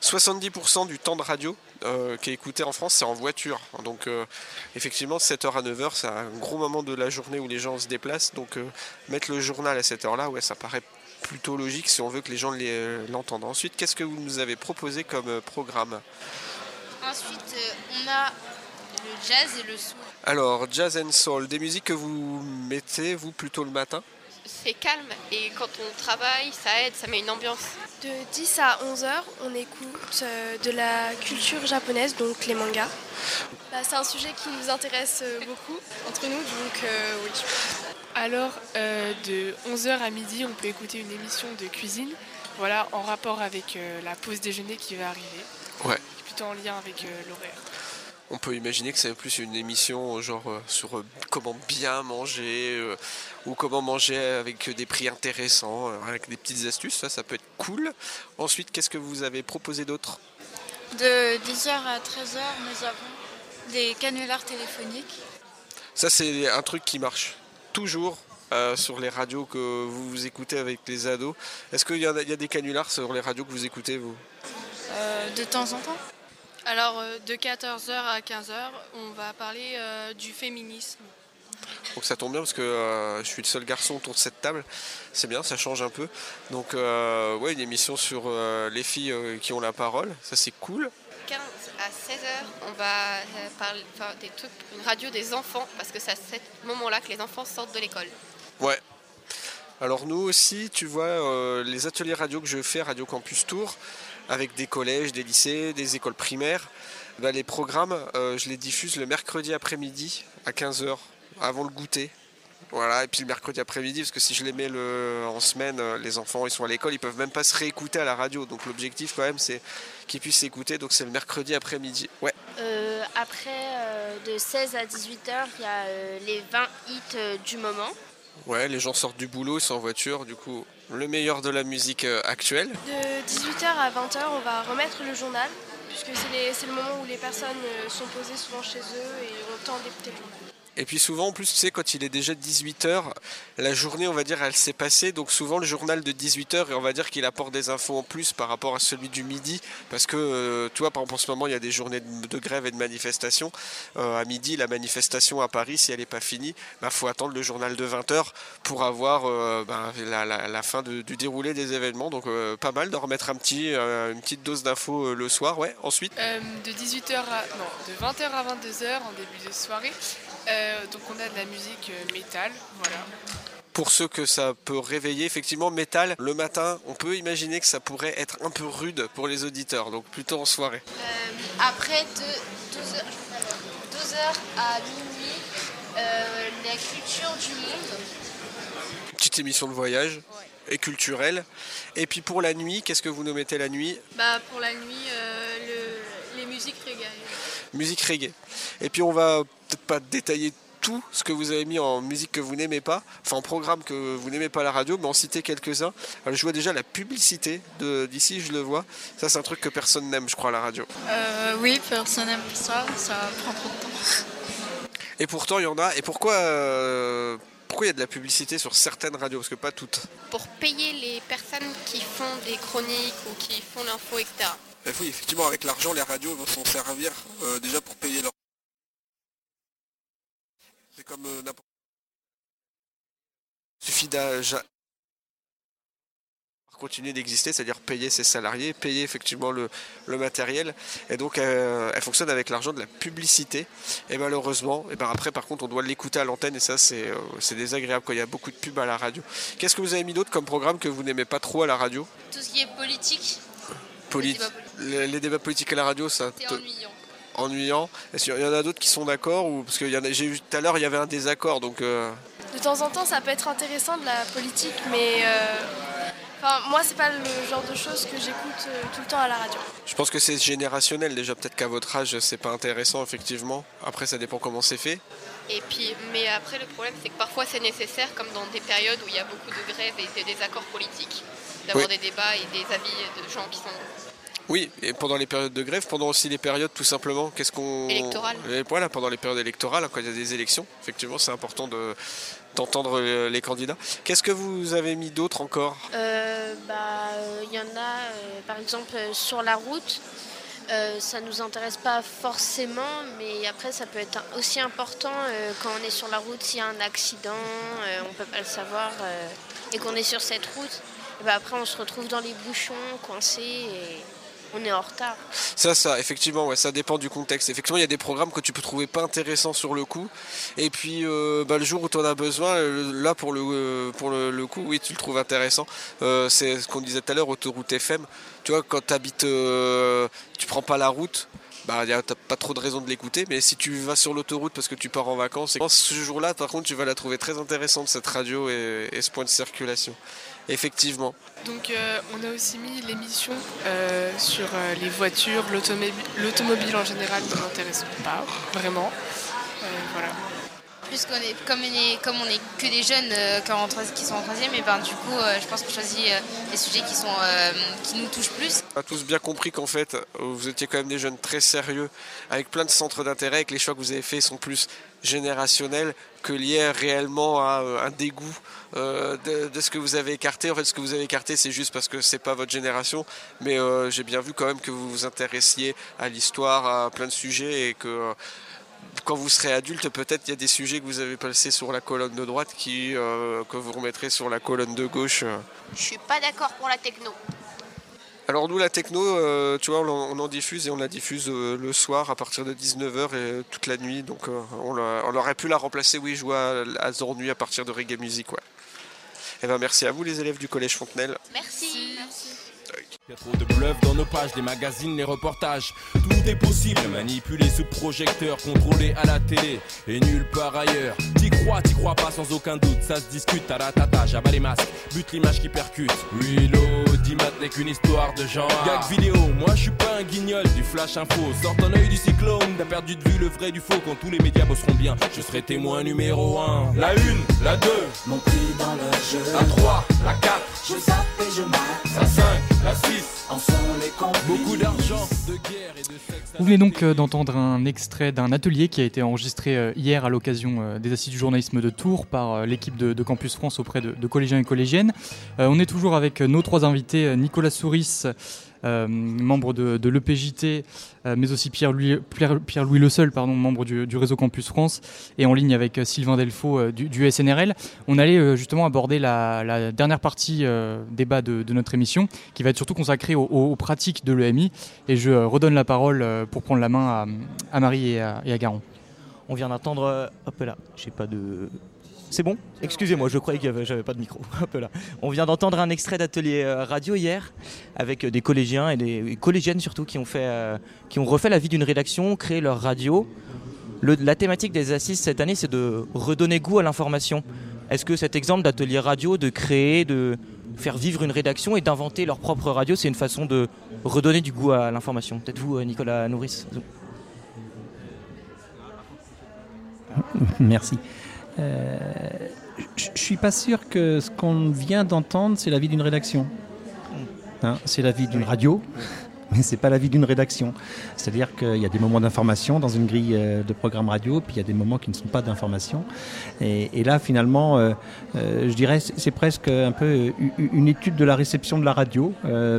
70% du temps de radio euh, qui est écouté en France, c'est en voiture. Donc euh, effectivement, 7h à 9h, c'est un gros moment de la journée où les gens se déplacent. Donc euh, mettre le journal à cette heure-là, ouais, ça paraît plutôt logique si on veut que les gens l'entendent. Ensuite, qu'est-ce que vous nous avez proposé comme programme? Ensuite, on a le jazz et le soul. Alors, jazz and soul, des musiques que vous mettez, vous, plutôt le matin C'est calme et quand on travaille, ça aide, ça met une ambiance. De 10 à 11 heures, on écoute euh, de la culture japonaise, donc les mangas. Bah, c'est un sujet qui nous intéresse euh, beaucoup entre nous, donc euh, oui. Alors, de 11h à midi, on peut écouter une émission de cuisine, voilà, en rapport avec la pause déjeuner qui va arriver. Ouais. Plutôt en lien avec l'horaire on peut imaginer que c'est plus une émission genre euh, sur euh, comment bien manger euh, ou comment manger avec des prix intéressants, avec des petites astuces, ça, ça peut être cool. Ensuite, qu'est-ce que vous avez proposé d'autre? De 10h à 13h, nous avons des canulars téléphoniques. Ça, c'est un truc qui marche toujours sur les radios que vous, écoutez avec les ados. Est-ce qu'il y, a des canulars sur les radios que vous écoutez, vous? De temps en temps. Alors, euh, de 14h à 15h, on va parler euh, du féminisme. Donc ça tombe bien parce que euh, je suis le seul garçon autour de cette table. C'est bien, ça change un peu. Donc ouais, une émission sur les filles qui ont la parole, ça c'est cool. 15 à 16h, on va parler des trucs, une radio des enfants, parce que c'est à ce moment-là que les enfants sortent de l'école. Ouais. Alors nous aussi, tu vois, les ateliers radio que je fais, Radio Campus Tour, avec des collèges, des lycées, des écoles primaires. Bah, les programmes, euh, je les diffuse le mercredi après-midi à 15h, avant le goûter. Voilà, et puis le mercredi après-midi, parce que si je les mets le, en semaine, euh, les enfants ils sont à l'école, ils peuvent même pas se réécouter à la radio. Donc l'objectif quand même c'est qu'ils puissent s'écouter. Donc c'est le mercredi après-midi. Ouais. Euh, après, de 16 à 18h, il y a les 20 hits du moment. Ouais, les gens sortent du boulot, ils sont en voiture, du coup le meilleur de la musique euh, actuelle. De 18h à 20h, on va remettre le journal, puisque c'est le moment où les personnes euh, sont posées souvent chez eux et le temps d'écouter le journal. Et puis souvent, en plus, tu sais, quand il est déjà 18h, la journée, on va dire, elle s'est passée. Donc souvent, le journal de 18h, et on va dire qu'il apporte des infos en plus par rapport à celui du midi. Parce que, euh, tu vois, par exemple, en ce moment, il y a des journées de, grève et de manifestation. Euh, à midi, la manifestation à Paris, si elle n'est pas finie, il bah, faut attendre le journal de 20h pour avoir euh, bah, la, fin du déroulé des événements. Donc pas mal de remettre un petit, une petite dose d'infos le soir. Ouais, ensuite De 18h à... Non, de 20h à 22h en début de soirée. Euh, donc on a de la musique euh, métal, voilà. Pour ceux que ça peut réveiller, effectivement, métal, le matin, on peut imaginer que ça pourrait être un peu rude pour les auditeurs, donc plutôt en soirée. Euh, après 12h à minuit, euh, la culture du monde. Petite émission de voyage et culturelle. Et puis pour la nuit, qu'est-ce que vous nous mettez la nuit? Bah, pour la nuit, euh, le- les musiques reggae. Musique reggae. Et puis on va peut-être pas détailler tout ce que vous avez mis en musique que vous n'aimez pas, enfin en programme que vous n'aimez pas à la radio, mais en citer quelques-uns. Alors, je vois déjà la publicité de- d'ici, je le vois. Ça c'est un truc que personne n'aime, je crois, à la radio. Euh, oui, personne n'aime ça, ça prend trop de temps. Et pourtant il y en a. Et pourquoi euh, pourquoi il y a de la publicité sur certaines radios? Parce que pas toutes. Pour payer les personnes qui font des chroniques ou qui font l'info, etc. Eh oui, effectivement, avec l'argent, les radios vont s'en servir euh, déjà pour payer leur. C'est comme euh, n'importe. Il suffit d'âge. continuer d'exister, c'est-à-dire payer ses salariés, payer effectivement le, le matériel. Et donc euh, elle fonctionne avec l'argent de la publicité. Et malheureusement, et ben après par contre on doit l'écouter à l'antenne et ça c'est euh, c'est désagréable quand il y a beaucoup de pubs à la radio. Qu'est-ce que vous avez mis d'autre comme programme que vous n'aimez pas trop à la radio? Tout ce qui est politique, Poli- débats les, débats politiques à la radio, ça c'est te- ennuyant. ennuyant. Est-ce qu'il y en a d'autres qui sont d'accord ou parce que j'ai vu tout à l'heure il y avait un désaccord donc euh, De temps en temps, ça peut être intéressant de la politique, mais euh, enfin, moi, c'est pas le genre de choses que j'écoute euh, tout le temps à la radio. je pense que c'est générationnel déjà peut-être qu'à votre âge c'est pas intéressant effectivement. Après ça dépend comment c'est fait. Et puis, mais après, le problème, c'est que parfois, c'est nécessaire, comme dans des périodes où il y a beaucoup de grèves et des désaccords politiques, d'avoir Oui. des débats et des avis de gens qui sont. Oui, et pendant les périodes de grève, pendant aussi les périodes tout simplement, qu'est-ce qu'on... Électorales. Voilà, pendant les périodes électorales, quand il y a des élections, effectivement, c'est important de, d'entendre euh, les candidats. Qu'est-ce que vous avez mis d'autre encore? Euh, bah, euh, il y en a, euh, par exemple, sur la route. Ça nous intéresse pas forcément, mais après ça peut être aussi important quand on est sur la route s'il y a un accident, on peut pas le savoir, et qu'on est sur cette route. Et bah, après on se retrouve dans les bouchons, coincés, et on est en retard. Ça, ça, effectivement, ouais, ça dépend du contexte. Effectivement, il y a des programmes que tu peux trouver pas intéressants sur le coup. Et puis, euh, bah, le jour où tu en as besoin, euh, là, pour le, euh, pour le, coup, oui, tu le trouves intéressant. Euh, c'est ce qu'on disait tout à l'heure, autoroute FM. Tu vois, quand tu habites, tu prends pas la route. Bah, y a- t'as pas trop de raison de l'écouter, mais si tu vas sur l'autoroute parce que tu pars en vacances, et ce jour-là, par contre, tu vas la trouver très intéressante cette radio et ce point de circulation. Effectivement. Donc euh, on a aussi mis l'émission euh, sur euh, les voitures, l'automobile l'automobile en général ne m'intéresse pas vraiment. Euh, voilà. Puisqu'on est comme on est comme on est que des jeunes euh, qui, sont en troisième, et ben du coup euh, je pense qu'on choisit euh, des sujets qui sont euh, qui nous touchent plus. On a tous bien compris qu'en fait, vous étiez quand même des jeunes très sérieux, avec plein de centres d'intérêt, et que les choix que vous avez faits sont plus générationnels que liés réellement à un dégoût euh, de, de ce que vous avez écarté. En fait, ce que vous avez écarté, c'est juste parce que c'est pas votre génération, mais euh, j'ai bien vu quand même que vous vous intéressiez à l'histoire, à plein de sujets, et que euh, quand vous serez adulte, peut-être il y a des sujets que vous avez passés sur la colonne de droite qui, euh, que vous remettrez sur la colonne de gauche. Je suis pas d'accord pour la techno. Alors nous la techno, euh, tu vois, on en, on en diffuse et on la diffuse euh, le soir à partir de 19h et toute la nuit. Donc on, aurait pu la remplacer, oui, jouer à, à Nuit à partir de Reggae Music, ouais. Et ben merci à vous les élèves du collège Fontenelle. Merci. Y a trop de bluff dans nos pages, les magazines, les reportages. Tout est possible, manipulé sous projecteur, contrôlé à la télé et nulle part ailleurs. T'y crois, t'y crois pas sans aucun doute, ça se discute, taratata, j'abats les masques, bute l'image qui percute. Willow, Dimat n'est qu'une histoire de genre. Gag vidéo, moi je suis pas un guignol du flash info. Sors ton œil du cyclone, t'as perdu de vue le vrai du faux. Quand tous les médias bosseront bien, je serai témoin numéro 1. La 1, la 2, Mon prix dans le jeu. la 3, la 4, Je zappe et je mate. la 5, la 6. Beaucoup. Vous venez donc euh, d'entendre un extrait d'un atelier qui a été enregistré euh, hier à l'occasion euh, des assises du journalisme de Tours par l'équipe de, Campus France auprès de, collégiens et collégiennes. On est toujours avec nos trois invités, Nicolas Souris, membre de, l'EPJT, euh, mais aussi Pierre-Louis Pierre, Pierre-Louis Le Seul, membre du, réseau Campus France, et en ligne avec euh, Sylvain Delfaux euh, du, SNRL. On allait euh, justement aborder la, dernière partie euh, débat de, notre émission, qui va être surtout consacrée aux, pratiques de l'EMI. Et je euh, redonne la parole euh, pour prendre la main à, Marie et à, Garon. On vient d'entendre. euh, hop là, j'ai pas de. C'est bon Excusez-moi, je croyais que j'avais pas de micro. Là. On vient d'entendre un extrait d'atelier euh, radio hier avec euh, des collégiens et des collégiennes surtout qui ont, fait, euh, qui ont refait la vie d'une rédaction, créé leur radio. La thématique des assises cette année, c'est de redonner goût à l'information. Est-ce que cet exemple d'atelier radio, de créer, de faire vivre une rédaction et d'inventer leur propre radio, c'est une façon de redonner du goût à l'information? Peut-être vous, Nicolas Nourrice Merci. Euh, je je suis pas sûr que ce qu'on vient d'entendre, c'est la vie d'une rédaction. Hein, c'est la vie d'une radio, mais c'est pas la vie d'une rédaction. C'est-à-dire qu'il y a des moments d'information dans une grille euh, de programme radio, puis il y a des moments qui ne sont pas d'information. Et, là, finalement, euh, euh, je dirais, c'est presque un peu une étude de la réception de la radio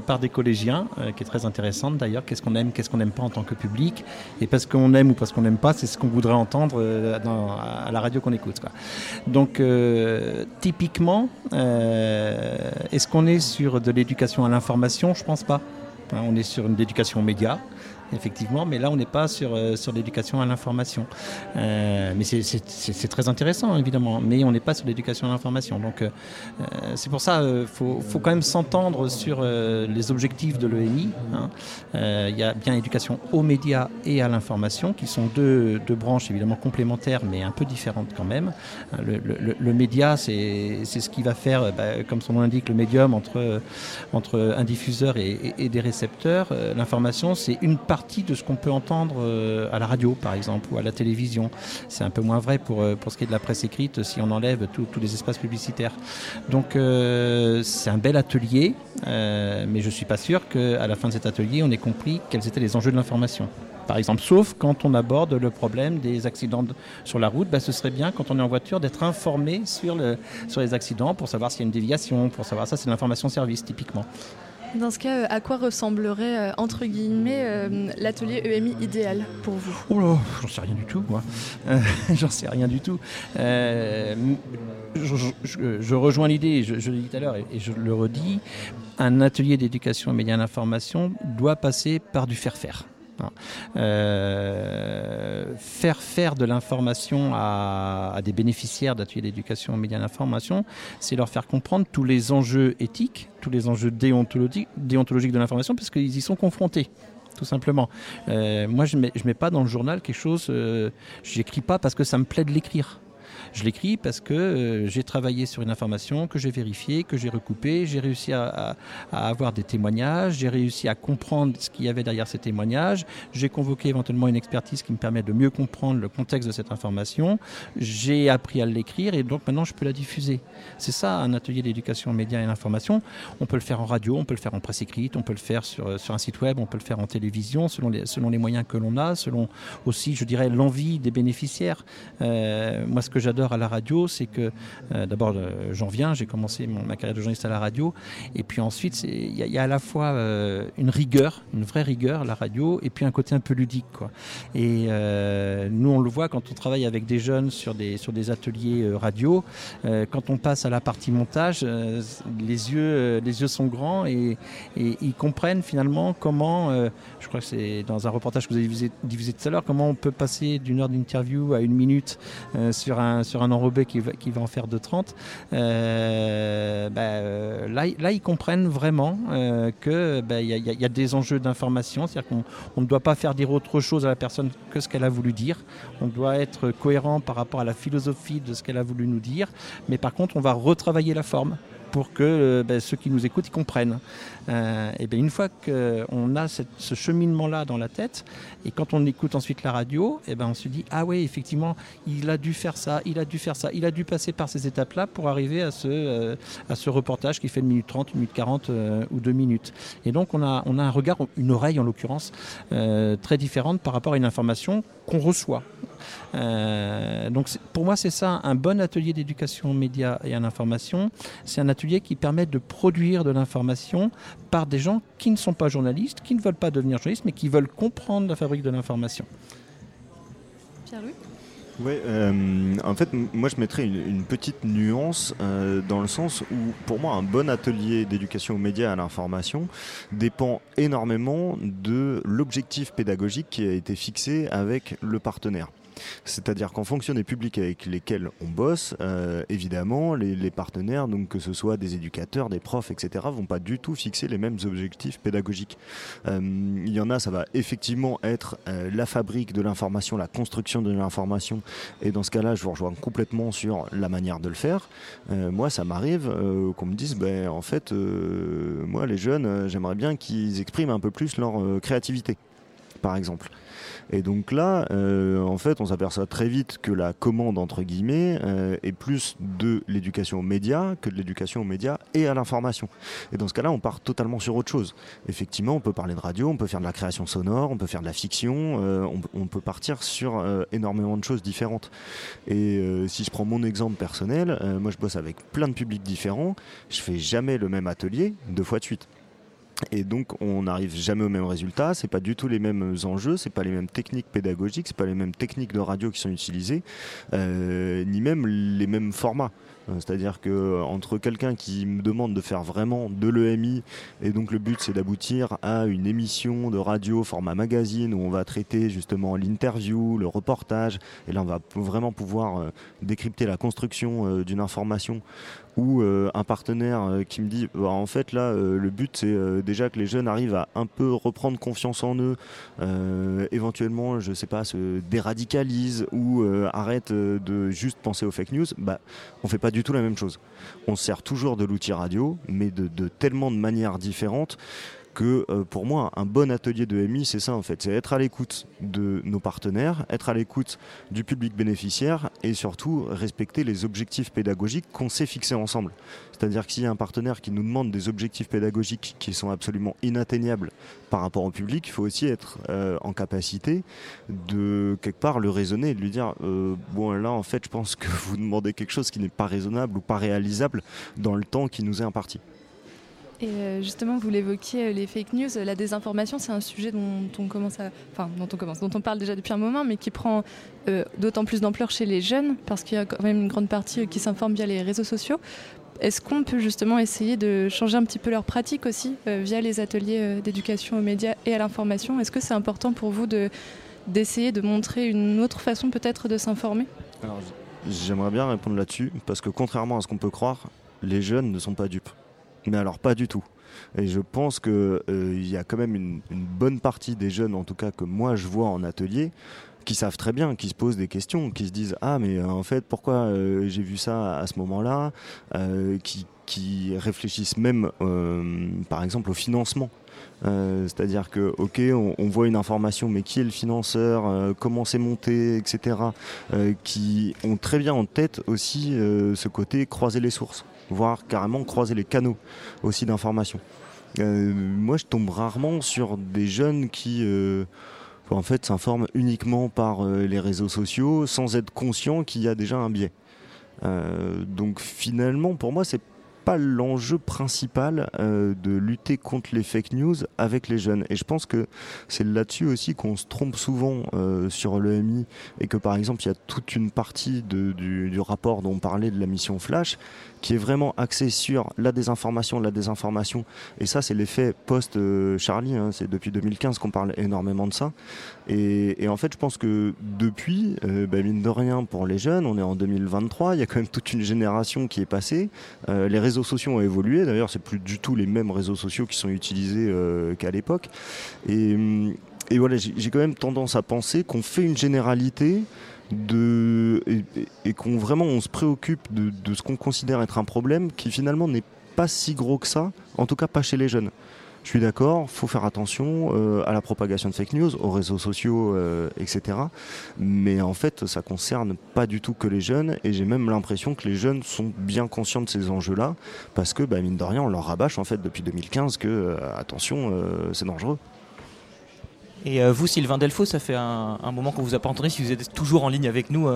par des collégiens, qui est très intéressante d'ailleurs. Qu'est-ce qu'on aime, qu'est-ce qu'on n'aime pas en tant que public, et parce qu'on aime ou parce qu'on n'aime pas, c'est ce qu'on voudrait entendre à la radio qu'on écoute. Donc, typiquement, est-ce qu'on est sur de l'éducation à l'information? Je pense pas. Hein, on est sur une éducation aux médias, effectivement, mais là, on n'est pas sur, euh, sur l'éducation à l'information. Euh, mais c'est- très intéressant, évidemment, mais on n'est pas sur l'éducation à l'information. Donc, euh, c'est pour ça qu'il faut, faut quand même s'entendre sur les objectifs de l'EMI. hein. Il y a bien éducation aux médias et à l'information, qui sont deux, deux branches évidemment complémentaires, mais un peu différentes quand même. Le, média, c'est ce qui va faire, bah, comme son nom l'indique, le médium entre, entre un diffuseur et, et- des récepteurs. L'information, c'est une partie de ce qu'on peut entendre euh, à la radio, par exemple, ou à la télévision. C'est un peu moins vrai pour, euh, pour ce qui est de la presse écrite, si on enlève tous les espaces publicitaires. Donc, euh, c'est un bel atelier, euh, mais je ne suis pas sûr qu'à la fin de cet atelier, on ait compris quels étaient les enjeux de l'information. Par exemple, sauf quand on aborde le problème des accidents de- sur la route, bah, ce serait bien quand on est en voiture d'être informé sur, sur les accidents pour savoir s'il y a une déviation, pour savoir ça, c'est l'information service typiquement. Dans ce cas, euh, à quoi ressemblerait, euh, entre guillemets, euh, l'atelier EMI idéal pour vous? Oh là, j'en sais rien du tout, moi. J'en sais rien du tout. Je, rejoins l'idée, je, je l'ai dit tout à l'heure et, je le redis, un atelier d'éducation aux médias l'information doit passer par du faire-faire. Hein. Euh, faire faire de l'information à, des bénéficiaires d'ateliers d'éducation aux médias l'information, c'est leur faire comprendre tous les enjeux éthiques, tous les enjeux déontologiques, de l'information, parce qu'ils y sont confrontés tout simplement. Euh, moi, je ne mets pas dans le journal quelque chose, euh, j'écris pas parce que ça me plaît de l'écrire. Je l'écris parce que euh, j'ai travaillé sur une information, que j'ai vérifiée, que j'ai recoupée, j'ai réussi à, avoir des témoignages, j'ai réussi à comprendre ce qu'il y avait derrière ces témoignages, j'ai convoqué éventuellement une expertise qui me permet de mieux comprendre le contexte de cette information, j'ai appris à l'écrire et donc maintenant je peux la diffuser. C'est ça un atelier d'éducation médias et à l'information. On peut le faire en radio, on peut le faire en presse écrite, on peut le faire sur, sur un site web, on peut le faire en télévision, selon les, selon les moyens que l'on a, selon aussi, je dirais, l'envie des bénéficiaires. Euh, moi, ce que j'adore à la radio, c'est que euh, d'abord, euh, j'en viens, j'ai commencé mon- ma carrière de journaliste à la radio, et puis ensuite, il y, a- à la fois euh, une rigueur, une vraie rigueur, la radio, et puis un côté un peu ludique. Quoi. Et nous, on le voit quand on travaille avec des jeunes sur des, sur des ateliers radio, quand on passe à la partie montage, les, yeux, les yeux sont grands et, ils comprennent finalement comment, je crois que c'est dans un reportage que vous avez diffusé, diffusé tout à l'heure, comment on peut passer d'une heure d'interview à une minute sur, un, sur un enrobé qui va, en faire de 30. Euh, bah, euh, là, ils comprennent vraiment euh, que bah, y, a- y y des enjeux d'information, c'est-à-dire qu'on on ne doit pas faire dire autre chose à la personne que ce qu'elle a voulu dire. On doit être cohérent par rapport à la philosophie de ce qu'elle a voulu nous dire, mais par contre, on va retravailler la forme pour que euh, ben, ceux qui nous écoutent ils comprennent. Euh, et bien une fois qu'on a ce cheminement-là dans la tête, et quand on écoute ensuite la radio, et ben on se dit ah oui effectivement il a dû faire ça, il a dû faire ça, il a dû passer par ces étapes-là pour arriver à ce, euh, à ce reportage qui fait une minute 30, une minute 40 euh, ou deux minutes. Et donc on a, on a un regard, une oreille en l'occurrence, très différente par rapport à une information qu'on reçoit. Donc pour moi c'est ça un bon atelier d'éducation aux médias et à l'information. C'est un atelier qui permet de produire de l'information par des gens qui ne sont pas journalistes, qui ne veulent pas devenir journalistes, mais qui veulent comprendre la fabrique de l'information. Pierre-Louis Ouais, euh, en fait, moi je mettrais une, une petite nuance euh, dans le sens où, pour moi, un bon atelier d'éducation aux médias et à l'information dépend énormément de l'objectif pédagogique qui a été fixé avec le partenaire. C'est-à-dire qu'en fonction des publics avec lesquels on bosse, euh, évidemment, les, partenaires, donc que ce soit des éducateurs, des profs, etc., vont pas du tout fixer les mêmes objectifs pédagogiques. Euh, Il y en a, ça va effectivement être euh, la fabrique de l'information, la construction de l'information, et dans ce cas-là, je vous rejoins complètement sur la manière de le faire. Moi, ça m'arrive qu'on me dise, ben, en fait, moi, les jeunes, j'aimerais bien qu'ils expriment un peu plus leur créativité, par exemple. Et donc là, euh, en fait, on s'aperçoit très vite que la commande, entre guillemets, euh, est plus de l'éducation aux médias que de l'éducation aux médias et à l'information. Et dans ce cas-là, on part totalement sur autre chose. Effectivement, on peut parler de radio, on peut faire de la création sonore, on peut faire de la fiction, euh, on, on peut partir sur énormément de choses différentes. Et si je prends mon exemple personnel, moi je bosse avec plein de publics différents, je fais jamais le même atelier deux fois de suite. Et donc on n'arrive jamais au même résultat, c'est pas du tout les mêmes enjeux, c'est pas les mêmes techniques pédagogiques, c'est pas les mêmes techniques de radio qui sont utilisées, euh, ni même les mêmes formats. Euh, C'est-à-dire que entre quelqu'un qui me demande de faire vraiment de l'EMI et donc le but c'est d'aboutir à une émission de radio format magazine où on va traiter justement l'interview, le reportage et là on va vraiment pouvoir euh, décrypter la construction euh, d'une information ou euh, un partenaire euh, qui me dit bah, en fait là euh, le but c'est euh, déjà que les jeunes arrivent à un peu reprendre confiance en eux. Euh, éventuellement je sais pas se déradicalisent ou euh, arrêtent euh, de juste penser aux fake news. Bah on fait pas du tout la même chose. On se sert toujours de l'outil radio mais de tellement de manières différentes que euh, pour moi, un bon atelier de MI, c'est ça en fait, c'est être à l'écoute de nos partenaires, être à l'écoute du public bénéficiaire et surtout respecter les objectifs pédagogiques qu'on s'est fixés ensemble. C'est-à-dire que s'il y a un partenaire qui nous demande des objectifs pédagogiques qui sont absolument inatteignables par rapport au public, il faut aussi être euh, en capacité de quelque part le raisonner et de lui dire euh, bon là en fait je pense que vous demandez quelque chose qui n'est pas raisonnable ou pas réalisable dans le temps qui nous est imparti. Et euh, justement, vous l'évoquiez, euh, les fake news, euh, la désinformation, c'est un sujet dont on commence enfin, dont on parle déjà depuis un moment, mais qui prend d'autant plus d'ampleur chez les jeunes, parce qu'il y a quand même une grande partie qui s'informe via les réseaux sociaux. Est-ce qu'on peut justement essayer de changer un petit peu leur pratique aussi via les ateliers d'éducation aux médias et à l'information? Est-ce que c'est important pour vous de d'essayer de montrer une autre façon peut-être de s'informer? J'aimerais bien répondre là-dessus parce que contrairement à ce qu'on peut croire, les jeunes ne sont pas dupes. Mais alors pas du tout. Et je pense que euh, y a quand même une, bonne partie des jeunes, en tout cas que moi je vois en atelier, qui savent très bien, qui se posent des questions, qui se disent ah mais euh, en fait pourquoi euh, j'ai vu ça à ce moment-là, qui, réfléchissent même par exemple au financement. C'est-à-dire que, ok, on, voit une information, mais qui est le financeur, comment c'est monté, etc. qui ont très bien en tête aussi ce côté croiser les sources, voire carrément croiser les canaux aussi d'information. Euh, moi, je tombe rarement sur des jeunes qui, euh, en fait, s'informent uniquement par euh, les réseaux sociaux, sans être conscients qu'il y a déjà un biais. Donc finalement, pour moi, c'est l'enjeu principal euh, de lutter contre les fake news avec les jeunes. Et je pense que c'est là-dessus aussi qu'on se trompe souvent euh, sur l'EMI et que par exemple, il y a toute une partie du, rapport dont on parlait de la mission Flash qui est vraiment axée sur la désinformation, la désinformation. Et ça, c'est l'effet post-Charlie. hein. c'est depuis 2015 qu'on parle énormément de ça. Et, en fait, je pense que depuis, euh, bah, mine de rien, pour les jeunes, on est en 2023, il y a quand même toute une génération qui est passée. Euh, les réseaux sociaux ont évolué. D'ailleurs, c'est plus du tout les mêmes réseaux sociaux qui sont utilisés euh, qu'à l'époque. Et, et voilà, j'ai quand même tendance à penser qu'on fait une généralité de et, qu'on vraiment on se préoccupe de ce qu'on considère être un problème qui finalement n'est pas si gros que ça, en tout cas pas chez les jeunes. Je suis d'accord, faut faire attention euh, à la propagation de fake news, aux réseaux sociaux, euh, etc. Mais en fait, ça concerne pas du tout que les jeunes, et j'ai même l'impression que les jeunes sont bien conscients de ces enjeux-là, parce que bah, mine de rien, on leur rabâche en fait depuis 2015 que euh, attention, c'est dangereux. Et vous, Sylvain Delfaux, ça fait un, moment qu'on vous a pas entendu. Si vous êtes toujours en ligne avec nous,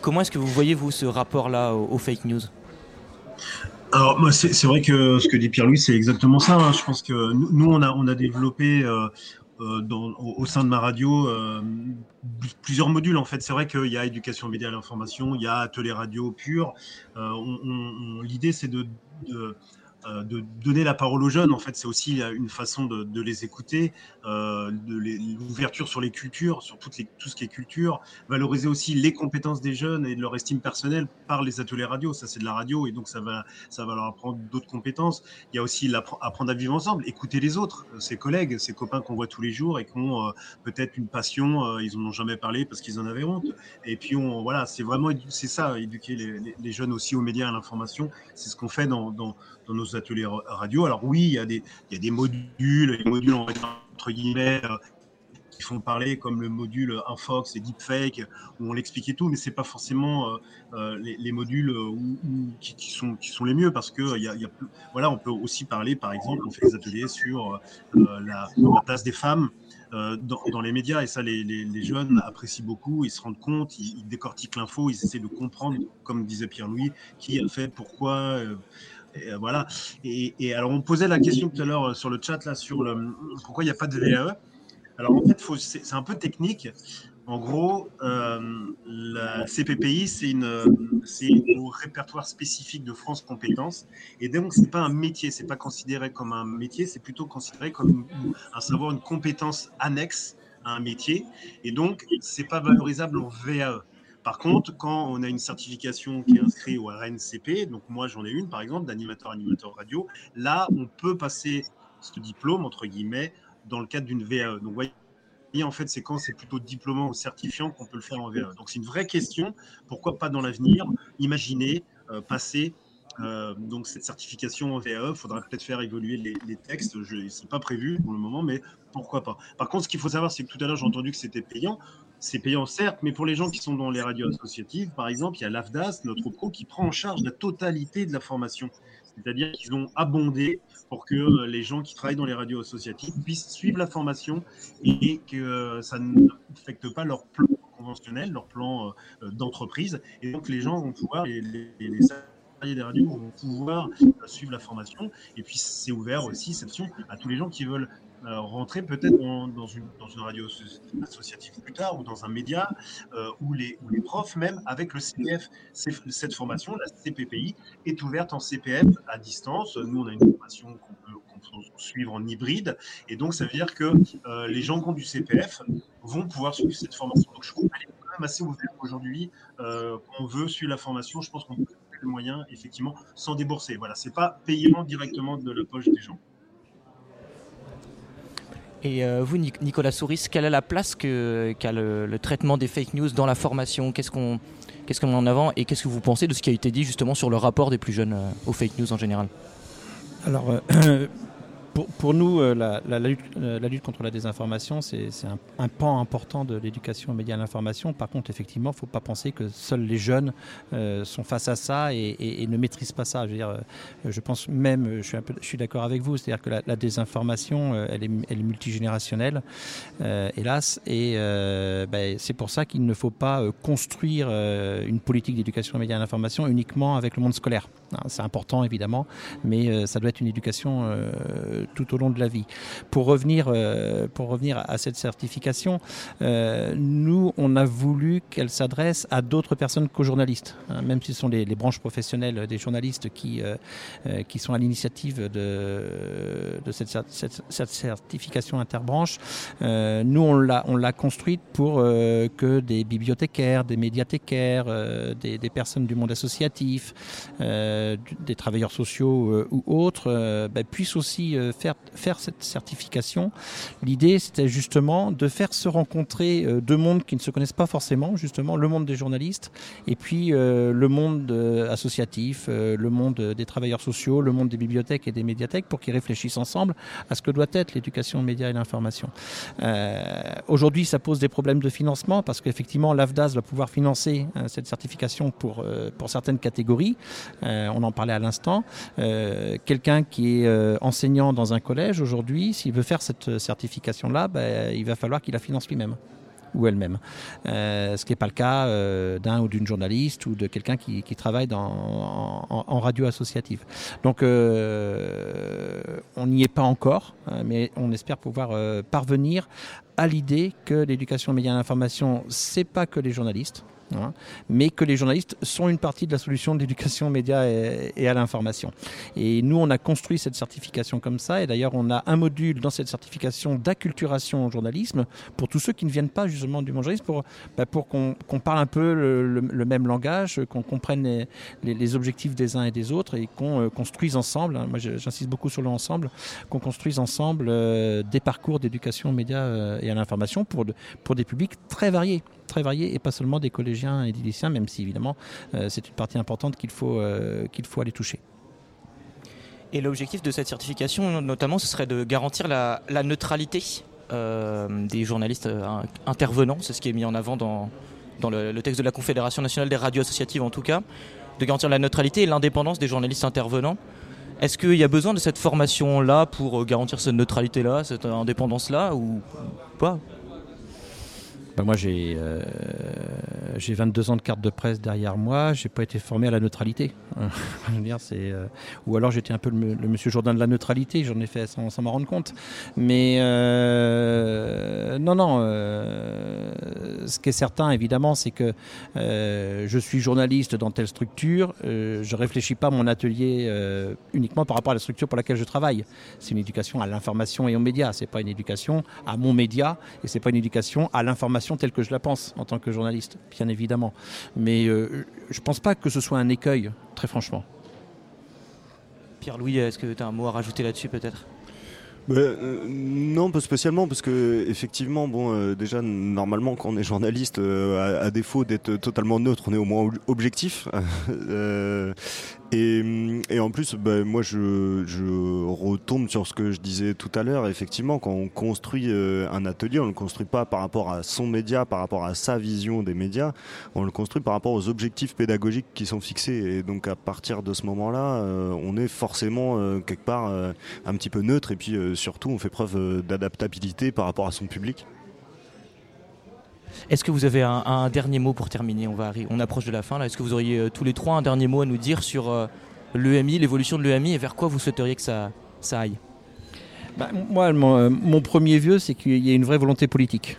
comment est-ce que vous voyez vous ce rapport-là aux fake news? Alors, moi, c'est vrai que ce que dit Pierre-Louis, c'est exactement ça. hein. Je pense que nous, on, a, on a développé euh, euh, dans- au, sein de ma radio euh, plusieurs modules. En fait, c'est vrai qu'il y a éducation média à l'information, il y a atelier radio pur. L'idée, c'est de, de donner la parole aux jeunes. En fait, c'est aussi une façon de, les écouter, euh, de l'ouverture sur les cultures, sur toutes tout ce qui est culture, valoriser aussi les compétences des jeunes et de leur estime personnelle par les ateliers radio. Ça, c'est de la radio et donc ça va, ça va leur apprendre d'autres compétences. Il y a aussi apprendre à vivre ensemble, écouter les autres, ses collègues, ses copains qu'on voit tous les jours et qui ont euh, peut-être une passion, ils en ont jamais parlé parce qu'ils en avaient honte. Et puis, on, voilà, c'est vraiment, c'est ça, éduquer les, jeunes aussi aux médias et à l'information. C'est ce qu'on fait dans, dans, nos ateliers radio. Alors oui, il y a des, il y a des modules, les modules entre guillemets euh, qui font parler, comme le module Infox et Deepfake, où on l'expliquait tout, mais c'est pas forcément euh, euh, les, les, modules qui, sont, qui sont les mieux, parce que y y a, voilà, on peut aussi parler, par exemple, on fait des ateliers sur la, la, place des femmes. Dans, dans, les médias et ça les, jeunes apprécient beaucoup, ils se rendent compte, ils, ils décortiquent l'info, ils essaient de comprendre, comme disait Pierre-Louis, qui a fait, pourquoi, euh, voilà. Et, alors, on posait la question tout à l'heure euh, sur le chat là sur le, pourquoi il n'y a pas de VAE. Alors, en fait, c'est un peu technique. En gros, euh, la CPPI, c'est au répertoire spécifique de France Compétences. Et donc, c'est pas un métier, c'est pas considéré comme un métier, c'est plutôt considéré comme un savoir, une compétence annexe à un métier. Et donc, c'est pas valorisable en VAE. Par contre, quand on a une certification qui est inscrite au RNCP, donc moi j'en ai une par exemple d'animateur animateur radio, là on peut passer ce diplôme entre guillemets dans le cadre d'une VAE. Donc voyez, en fait, c'est quand c'est plutôt diplômant ou certifiant qu'on peut le faire en VAE. Donc c'est une vraie question. Pourquoi pas dans l'avenir imaginer euh, passer euh, donc cette certification en VAE, il faudra peut-être faire évoluer les, les textes. Ce n'est pas prévu pour le moment, mais pourquoi pas? Par contre, ce qu'il faut savoir, c'est que tout à l'heure j'ai entendu que c'était payant c'est payant certes, mais pour les gens qui sont dans les radios associatives, par exemple, il y a l'AFDAS, notre pro, qui prend en charge la totalité de la formation. C'est-à-dire qu'ils ont abondé pour que euh, les gens qui travaillent dans les radios associatives puissent suivre la formation et que euh, ça n'affecte pas leur plan conventionnel, leur plan euh, d'entreprise. Et donc les gens vont pouvoir, les, les des radios vont pouvoir suivre la formation. Et puis c'est ouvert aussi, cette option, à tous les gens qui veulent euh, rentrer peut-être dans, une, radio associative plus tard ou dans un média euh, où, les, profs même avec le CPF. Cette formation, la CPPI, est ouverte en CPF à distance. Nous, on a une formation qu'on peut, suivre en hybride et donc ça veut dire que euh, les gens qui ont du CPF vont pouvoir suivre cette formation. Donc je trouve qu'elle est quand même assez ouverte aujourd'hui. Euh, on veut suivre la formation, je pense qu'on peut trouver le moyen effectivement sans débourser. Voilà, c'est pas payant directement de la poche des gens. Et euh, vous, Nicolas Souris, quelle est la place qu'a le, traitement des fake news dans la formation? Qu'est-ce qu'on qu'est-ce met en avant Et qu'est-ce que vous pensez de ce qui a été dit justement sur le rapport des plus jeunes euh, aux fake news en général? Alors, euh, pour, pour, nous, euh, la, la, lutte, euh, la, lutte, contre la désinformation, c'est un, pan important de l'éducation aux médias à l'information. Par contre, effectivement, il ne faut pas penser que seuls les jeunes euh, sont face à ça et, et, et, ne maîtrisent pas ça. Je, veux dire, je pense même, je suis, d'accord avec vous, c'est-à-dire que la, désinformation, elle est, elle est multigénérationnelle, hélas, et ben, c'est pour ça qu'il ne faut pas construire une politique d'éducation aux médias à l'information uniquement avec le monde scolaire. C'est important, évidemment, mais ça doit être une éducation tout au long de la vie. Pour revenir, euh, pour revenir à cette certification, euh, nous, on a voulu qu'elle s'adresse à d'autres personnes qu'aux journalistes, hein, même si ce sont les, branches professionnelles des journalistes qui, euh, euh qui sont à l'initiative de, cette, certification interbranche. Euh, nous, on l'a construite pour euh, que des bibliothécaires, des médiathécaires, des, personnes du monde associatif, des travailleurs sociaux ou autres bah, puissent aussi faire, cette certification, l'idée c'était justement de faire se rencontrer euh, deux mondes qui ne se connaissent pas forcément, justement le monde des journalistes et puis euh, le monde euh, associatif, euh, le monde des travailleurs sociaux, le monde des bibliothèques et des médiathèques pour qu'ils réfléchissent ensemble à ce que doit être l'éducation aux médias et l'information. Euh, Aujourd'hui, ça pose des problèmes de financement parce qu'effectivement, l'AFDAS va pouvoir financer euh, cette certification pour, euh, certaines catégories. Euh, on en parlait à l'instant. Quelqu'un qui est enseignant dans un collège aujourd'hui, s'il veut faire cette certification-là, ben, il va falloir qu'il la finance lui-même ou elle-même. Euh, ce qui n'est pas le cas euh, d'un ou d'une journaliste ou de quelqu'un qui, travaille en, radio associative. Donc euh, on n'y est pas encore, mais on espère pouvoir parvenir à l'idée que l'éducation aux médias et à l'information, c'est pas que les journalistes. Hein, mais que les journalistes sont une partie de la solution de l'éducation aux médias et, à l'information. Et nous, on a construit cette certification comme ça, et d'ailleurs, on a un module dans cette certification d'acculturation au journalisme pour tous ceux qui ne viennent pas justement du monde journalisme, pour, bah, pour qu'on parle un peu le, même langage, qu'on comprenne les, objectifs des uns et des autres, et qu'on euh, construise ensemble, hein, moi j'insiste beaucoup sur le ensemble, qu'on construise ensemble euh, des parcours d'éducation aux médias euh, et à l'information pour des publics très variés très variés et pas seulement des collégiens et des lycéens, même si évidemment euh, c'est une partie importante qu'il faut, euh, qu'il faut aller toucher. Et l'objectif de cette certification, notamment, ce serait de garantir la, neutralité euh, des journalistes in- intervenants. C'est ce qui est mis en avant dans, dans le, le texte de la Confédération nationale des radios associatives, en tout cas, de garantir la neutralité et l'indépendance des journalistes intervenants. Est-ce qu'il y a besoin de cette formation-là pour garantir cette neutralité-là, cette indépendance-là, ou pas? Ben, moi j'ai euh, j'ai 22 ans de carte de presse derrière moi, j'ai pas été formé à la neutralité. Euh, ou alors j'étais un peu le, monsieur Jourdain de la neutralité, j'en ai fait sans, m'en rendre compte. Mais euh, non, non, euh, ce qui est certain évidemment, c'est que euh, je suis journaliste dans telle structure, euh, je réfléchis pas mon atelier euh, uniquement par rapport à la structure pour laquelle je travaille. C'est une éducation à l'information et aux médias, c'est pas une éducation à mon média et c'est pas une éducation à l'information telle que je la pense en tant que journaliste, bien évidemment. Mais euh, je pense pas que ce soit un écueil, très franchement. Pierre-Louis, est-ce que tu as un mot à rajouter là-dessus peut-être? Bah, euh, non, pas spécialement, parce que effectivement, bon, euh, déjà normalement, quand on est journaliste, euh, à, défaut d'être totalement neutre, on est au moins ob- objectif. Et, en plus, bah, moi, je, je retombe sur ce que je disais tout à l'heure. Effectivement, quand on construit un atelier, on le construit pas par rapport à son média, par rapport à sa vision des médias, on le construit par rapport aux objectifs pédagogiques qui sont fixés. Et donc, à partir de ce moment-là, on est forcément quelque part un petit peu neutre. Et puis, surtout, on fait preuve euh, d'adaptabilité par rapport à son public. Est-ce que vous avez un, un dernier mot pour terminer? On, va on approche de la fin là. Est-ce que vous auriez euh, tous les trois un dernier mot à nous dire sur euh, l'EMI, l'évolution de l'EMI et vers quoi vous souhaiteriez que ça, ça aille? Bah, moi, mon, euh, mon premier vœu, c'est qu'il y ait une vraie volonté politique.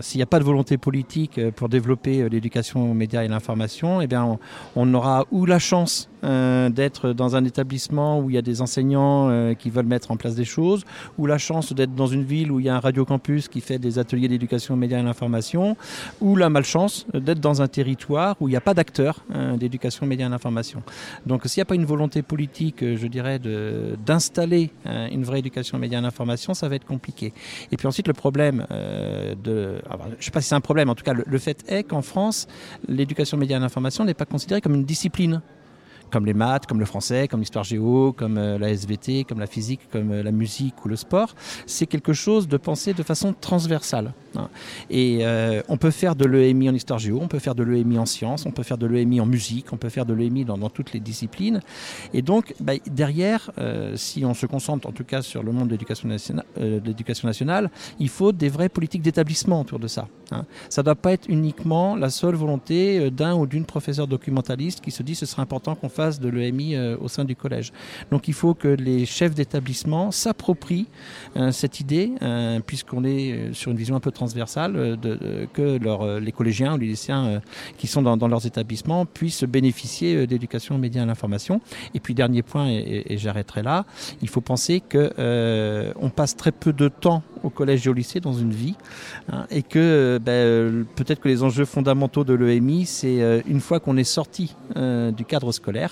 S'il n'y a pas de volonté politique pour développer l'éducation aux médias et l'information, eh bien, on, on aura ou la chance euh, d'être dans un établissement où il y a des enseignants euh, qui veulent mettre en place des choses, ou la chance d'être dans une ville où il y a un radiocampus qui fait des ateliers d'éducation aux médias et l'information, ou la malchance d'être dans un territoire où il n'y a pas d'acteurs euh, d'éducation aux médias et l'information. Donc s'il n'y a pas une volonté politique, euh, je dirais, d'installer une vraie éducation aux médias et l'information, ça va être compliqué. Et puis ensuite, le problème de... alors, je ne sais pas si c'est un problème, en tout cas, le, fait est qu'en France, l'éducation aux médias et l'information n'est pas considérée comme une discipline comme les maths, comme le français, comme l'histoire géo, comme euh, la SVT, comme la physique, comme euh, la musique ou le sport. C'est quelque chose de pensé de façon transversale. hein. Et euh, on peut faire de l'EMI en histoire géo, on peut faire de l'EMI en sciences, on peut faire de l'EMI en musique, on peut faire de l'EMI dans, toutes les disciplines. Et donc, bah, derrière, si on se concentre en tout cas sur le monde de l'éducation nationale, il faut des vraies politiques d'établissement autour de ça. hein. Ça ne doit pas être uniquement la seule volonté d'un ou d'une professeure documentaliste qui se dit ce serait important qu'on de l'EMI euh, au sein du collège. Donc il faut que les chefs d'établissement s'approprient euh, cette idée, euh, puisqu'on est sur une vision un peu transversale, que les collégiens ou les lycéens qui sont dans, leurs établissements puissent bénéficier d'éducation aux médias et à l'information. Et puis dernier point, et, j'arrêterai là, il faut penser que euh, on passe très peu de temps au collège et au lycée dans une vie, hein, et que ben, peut-être que les enjeux fondamentaux de l'EMI, c'est une fois qu'on est sorti du cadre scolaire,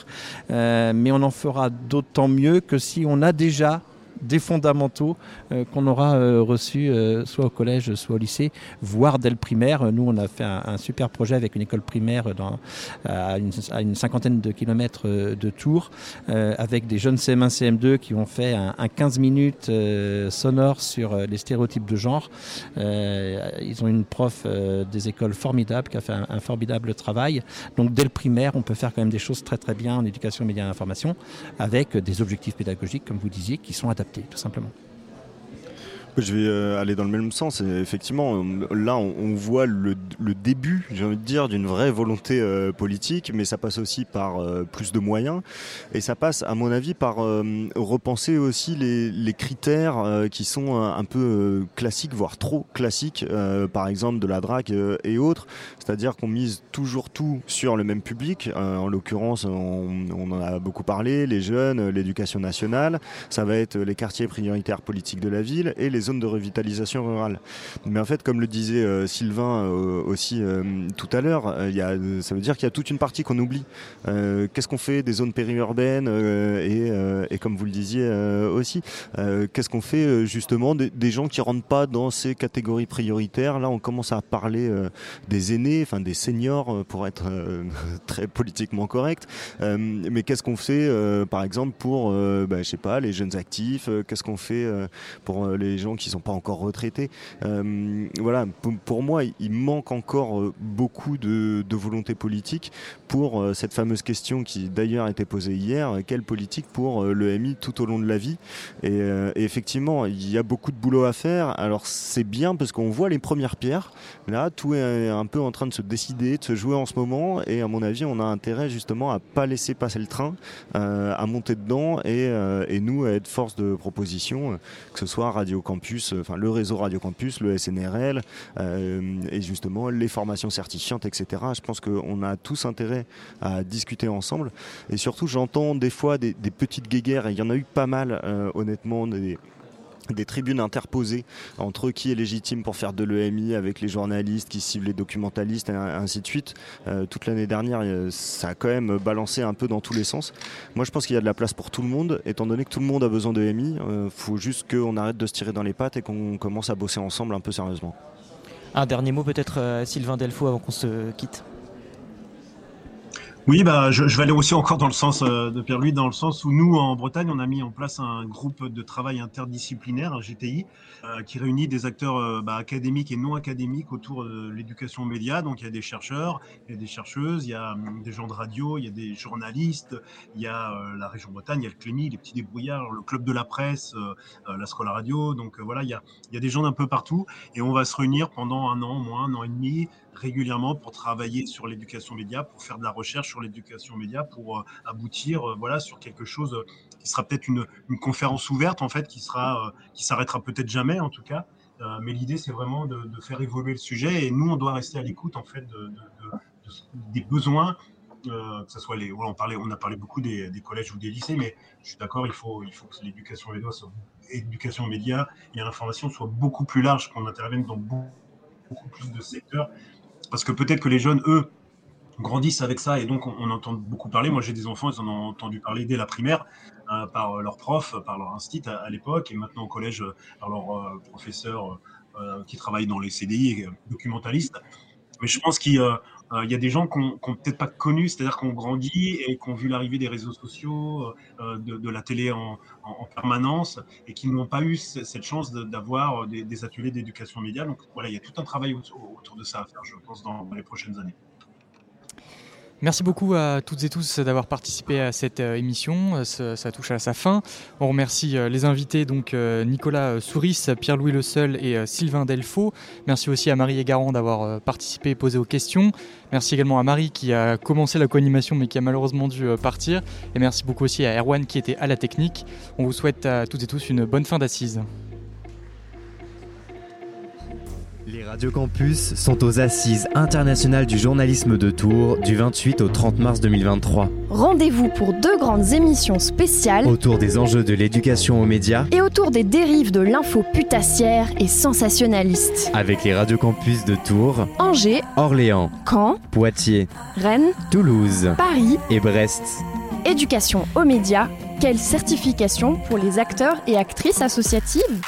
euh, mais on en fera d'autant mieux que si on a déjà des fondamentaux euh, qu'on aura euh, reçus euh, soit au collège, soit au lycée, voire dès le primaire. Nous, on a fait un, super projet avec une école primaire à, une, cinquantaine de kilomètres de Tours, avec des jeunes CM1, CM2 qui ont fait un, un 15 minutes sonore sur les stéréotypes de genre. Ils ont une prof des écoles formidable qui a fait un, un formidable travail. Donc dès le primaire, on peut faire quand même des choses très très bien en éducation médias et information, avec des objectifs pédagogiques, comme vous disiez, qui sont adaptés, tout simplement. Je vais euh, aller dans le même sens. Effectivement, euh, là, on, voit le, début, j'ai envie de dire, d'une vraie volonté euh, politique, mais ça passe aussi par plus de moyens. Et ça passe, à mon avis, par repenser aussi les, critères qui sont un, peu classiques, voire trop classiques, par exemple de la drague et autres. C'est-à-dire qu'on mise toujours tout sur le même public. En l'occurrence, on, on en a beaucoup parlé, les jeunes, l'éducation nationale. Ça va être les quartiers prioritaires politiques de la ville et les zones de revitalisation rurale. Mais en fait, comme le disait euh, Sylvain euh, aussi euh, tout à l'heure, ça veut dire qu'il y a toute une partie qu'on oublie. Qu'est-ce qu'on fait des zones périurbaines et, et comme vous le disiez aussi, qu'est-ce qu'on fait justement des, gens qui rentrent pas dans ces catégories prioritaires? Là, on commence à parler des aînés, enfin des seniors pour être très politiquement correct. Mais qu'est-ce qu'on fait, par exemple, pour, bah, je sais pas, les jeunes actifs Qu'est-ce qu'on fait pour les gens qui sont pas encore retraités Euh, Voilà, pour, moi, il manque encore euh, beaucoup de, volonté politique pour euh, cette fameuse question qui d'ailleurs a été posée hier quelle politique pour le MI tout au long de la vie? Et, effectivement, il y a beaucoup de boulot à faire. Alors c'est bien parce qu'on voit les premières pierres. Là, tout est un peu en train de se décider, de se jouer en ce moment. Et à mon avis, on a intérêt justement à pas laisser passer le train, à monter dedans et, et nous à être force de proposition, que ce soit Radio Campus, euh, le réseau Radio Campus, le SNRL euh, et justement les formations certifiantes, etc. Je pense qu'on a tous intérêt à discuter ensemble. Et surtout, j'entends des fois des, petites guéguerres, et il y en a eu pas mal, euh, honnêtement, des tribunes interposées entre qui est légitime pour faire de l'EMI avec les journalistes qui ciblent les documentalistes et ainsi de suite. Euh, toute l'année dernière, euh, ça a quand même balancé un peu dans tous les sens. Moi, je pense qu'il y a de la place pour tout le monde, étant donné que tout le monde a besoin de EMI. Il faut juste qu'on arrête de se tirer dans les pattes et qu'on commence à bosser ensemble un peu sérieusement. Un dernier mot peut-être euh, Sylvain Delfaux avant qu'on se quitte. Oui, bah, je, je vais aller aussi encore dans le sens euh, de Pierre-Louis, dans le sens où nous, en Bretagne, on a mis en place un groupe de travail interdisciplinaire, un GTI, euh, qui réunit des acteurs euh, bah, académiques et non académiques autour de l'éducation aux médias. Donc, il y a des chercheurs, il y a des chercheuses, il y a hum, des gens de radio, il y a des journalistes, il y a la région Bretagne, il y a le Clémy, les petits débrouillards, le club de la presse, la Scola Radio. Donc, voilà, il y, a, il y a des gens d'un peu partout et on va se réunir pendant un an, moins un an et demi, régulièrement pour travailler sur l'éducation média, pour faire de la recherche sur l'éducation média, pour euh, aboutir euh, voilà, sur quelque chose euh, qui sera peut-être une, conférence ouverte, en fait, qui sera, qui s'arrêtera peut-être jamais, en tout cas. Mais l'idée, c'est vraiment de, faire évoluer le sujet et nous, on doit rester à l'écoute, en fait, de, de- de- de- des besoins. que ce soit les, on, parlait, on a parlé beaucoup des, collèges ou des lycées, mais je suis d'accord, il faut, il faut que l'éducation média médias et l'information soit beaucoup plus large, qu'on intervienne dans beaucoup, beaucoup plus de secteurs parce que peut-être que les jeunes, eux, grandissent avec ça et donc on, entend beaucoup parler. Moi, j'ai des enfants, ils en ont entendu parler dès la primaire euh, par leurs profs, par leur instit à, l'époque et maintenant au collège euh, par leurs euh, professeurs euh, qui travaillent dans les CDI et euh, documentalistes. Mais je pense qu'il euh, il y a des gens qui n'ont peut-être pas connu, c'est-à-dire qui ont grandi et qui ont vu l'arrivée des réseaux sociaux, euh, de, de la télé en, en, en permanence et qui n'ont pas eu cette chance d'avoir des, des ateliers d'éducation média. Donc voilà, il y a tout un travail autour, autour de ça à faire, je pense, dans les prochaines années. Merci beaucoup à toutes et tous d'avoir participé à cette euh, émission. Euh, Ça, touche à sa fin. On remercie euh, les invités, donc Nicolas Souris, Pierre-Louis Le Seul et Sylvain Delfaux. Merci aussi à Marie Egarand d'avoir participé et posé aux questions. Merci également à Marie qui a commencé la co-animation mais qui a malheureusement dû partir. Et merci beaucoup aussi à Erwan qui était à la technique. On vous souhaite à toutes et tous une bonne fin d'assise. Les radios campus sont aux Assises internationales du journalisme de Tours du 28 au 30 mars 2023. Rendez-vous pour deux grandes émissions spéciales Autour des enjeux de l'éducation aux médias, et autour des dérives de l'info putassière et sensationnaliste. avec les radios campus de Tours, Angers, Orléans, Caen, Poitiers, Rennes, Toulouse Paris, et Brest. éducation aux médias, quelle certification pour les acteurs et actrices associatives?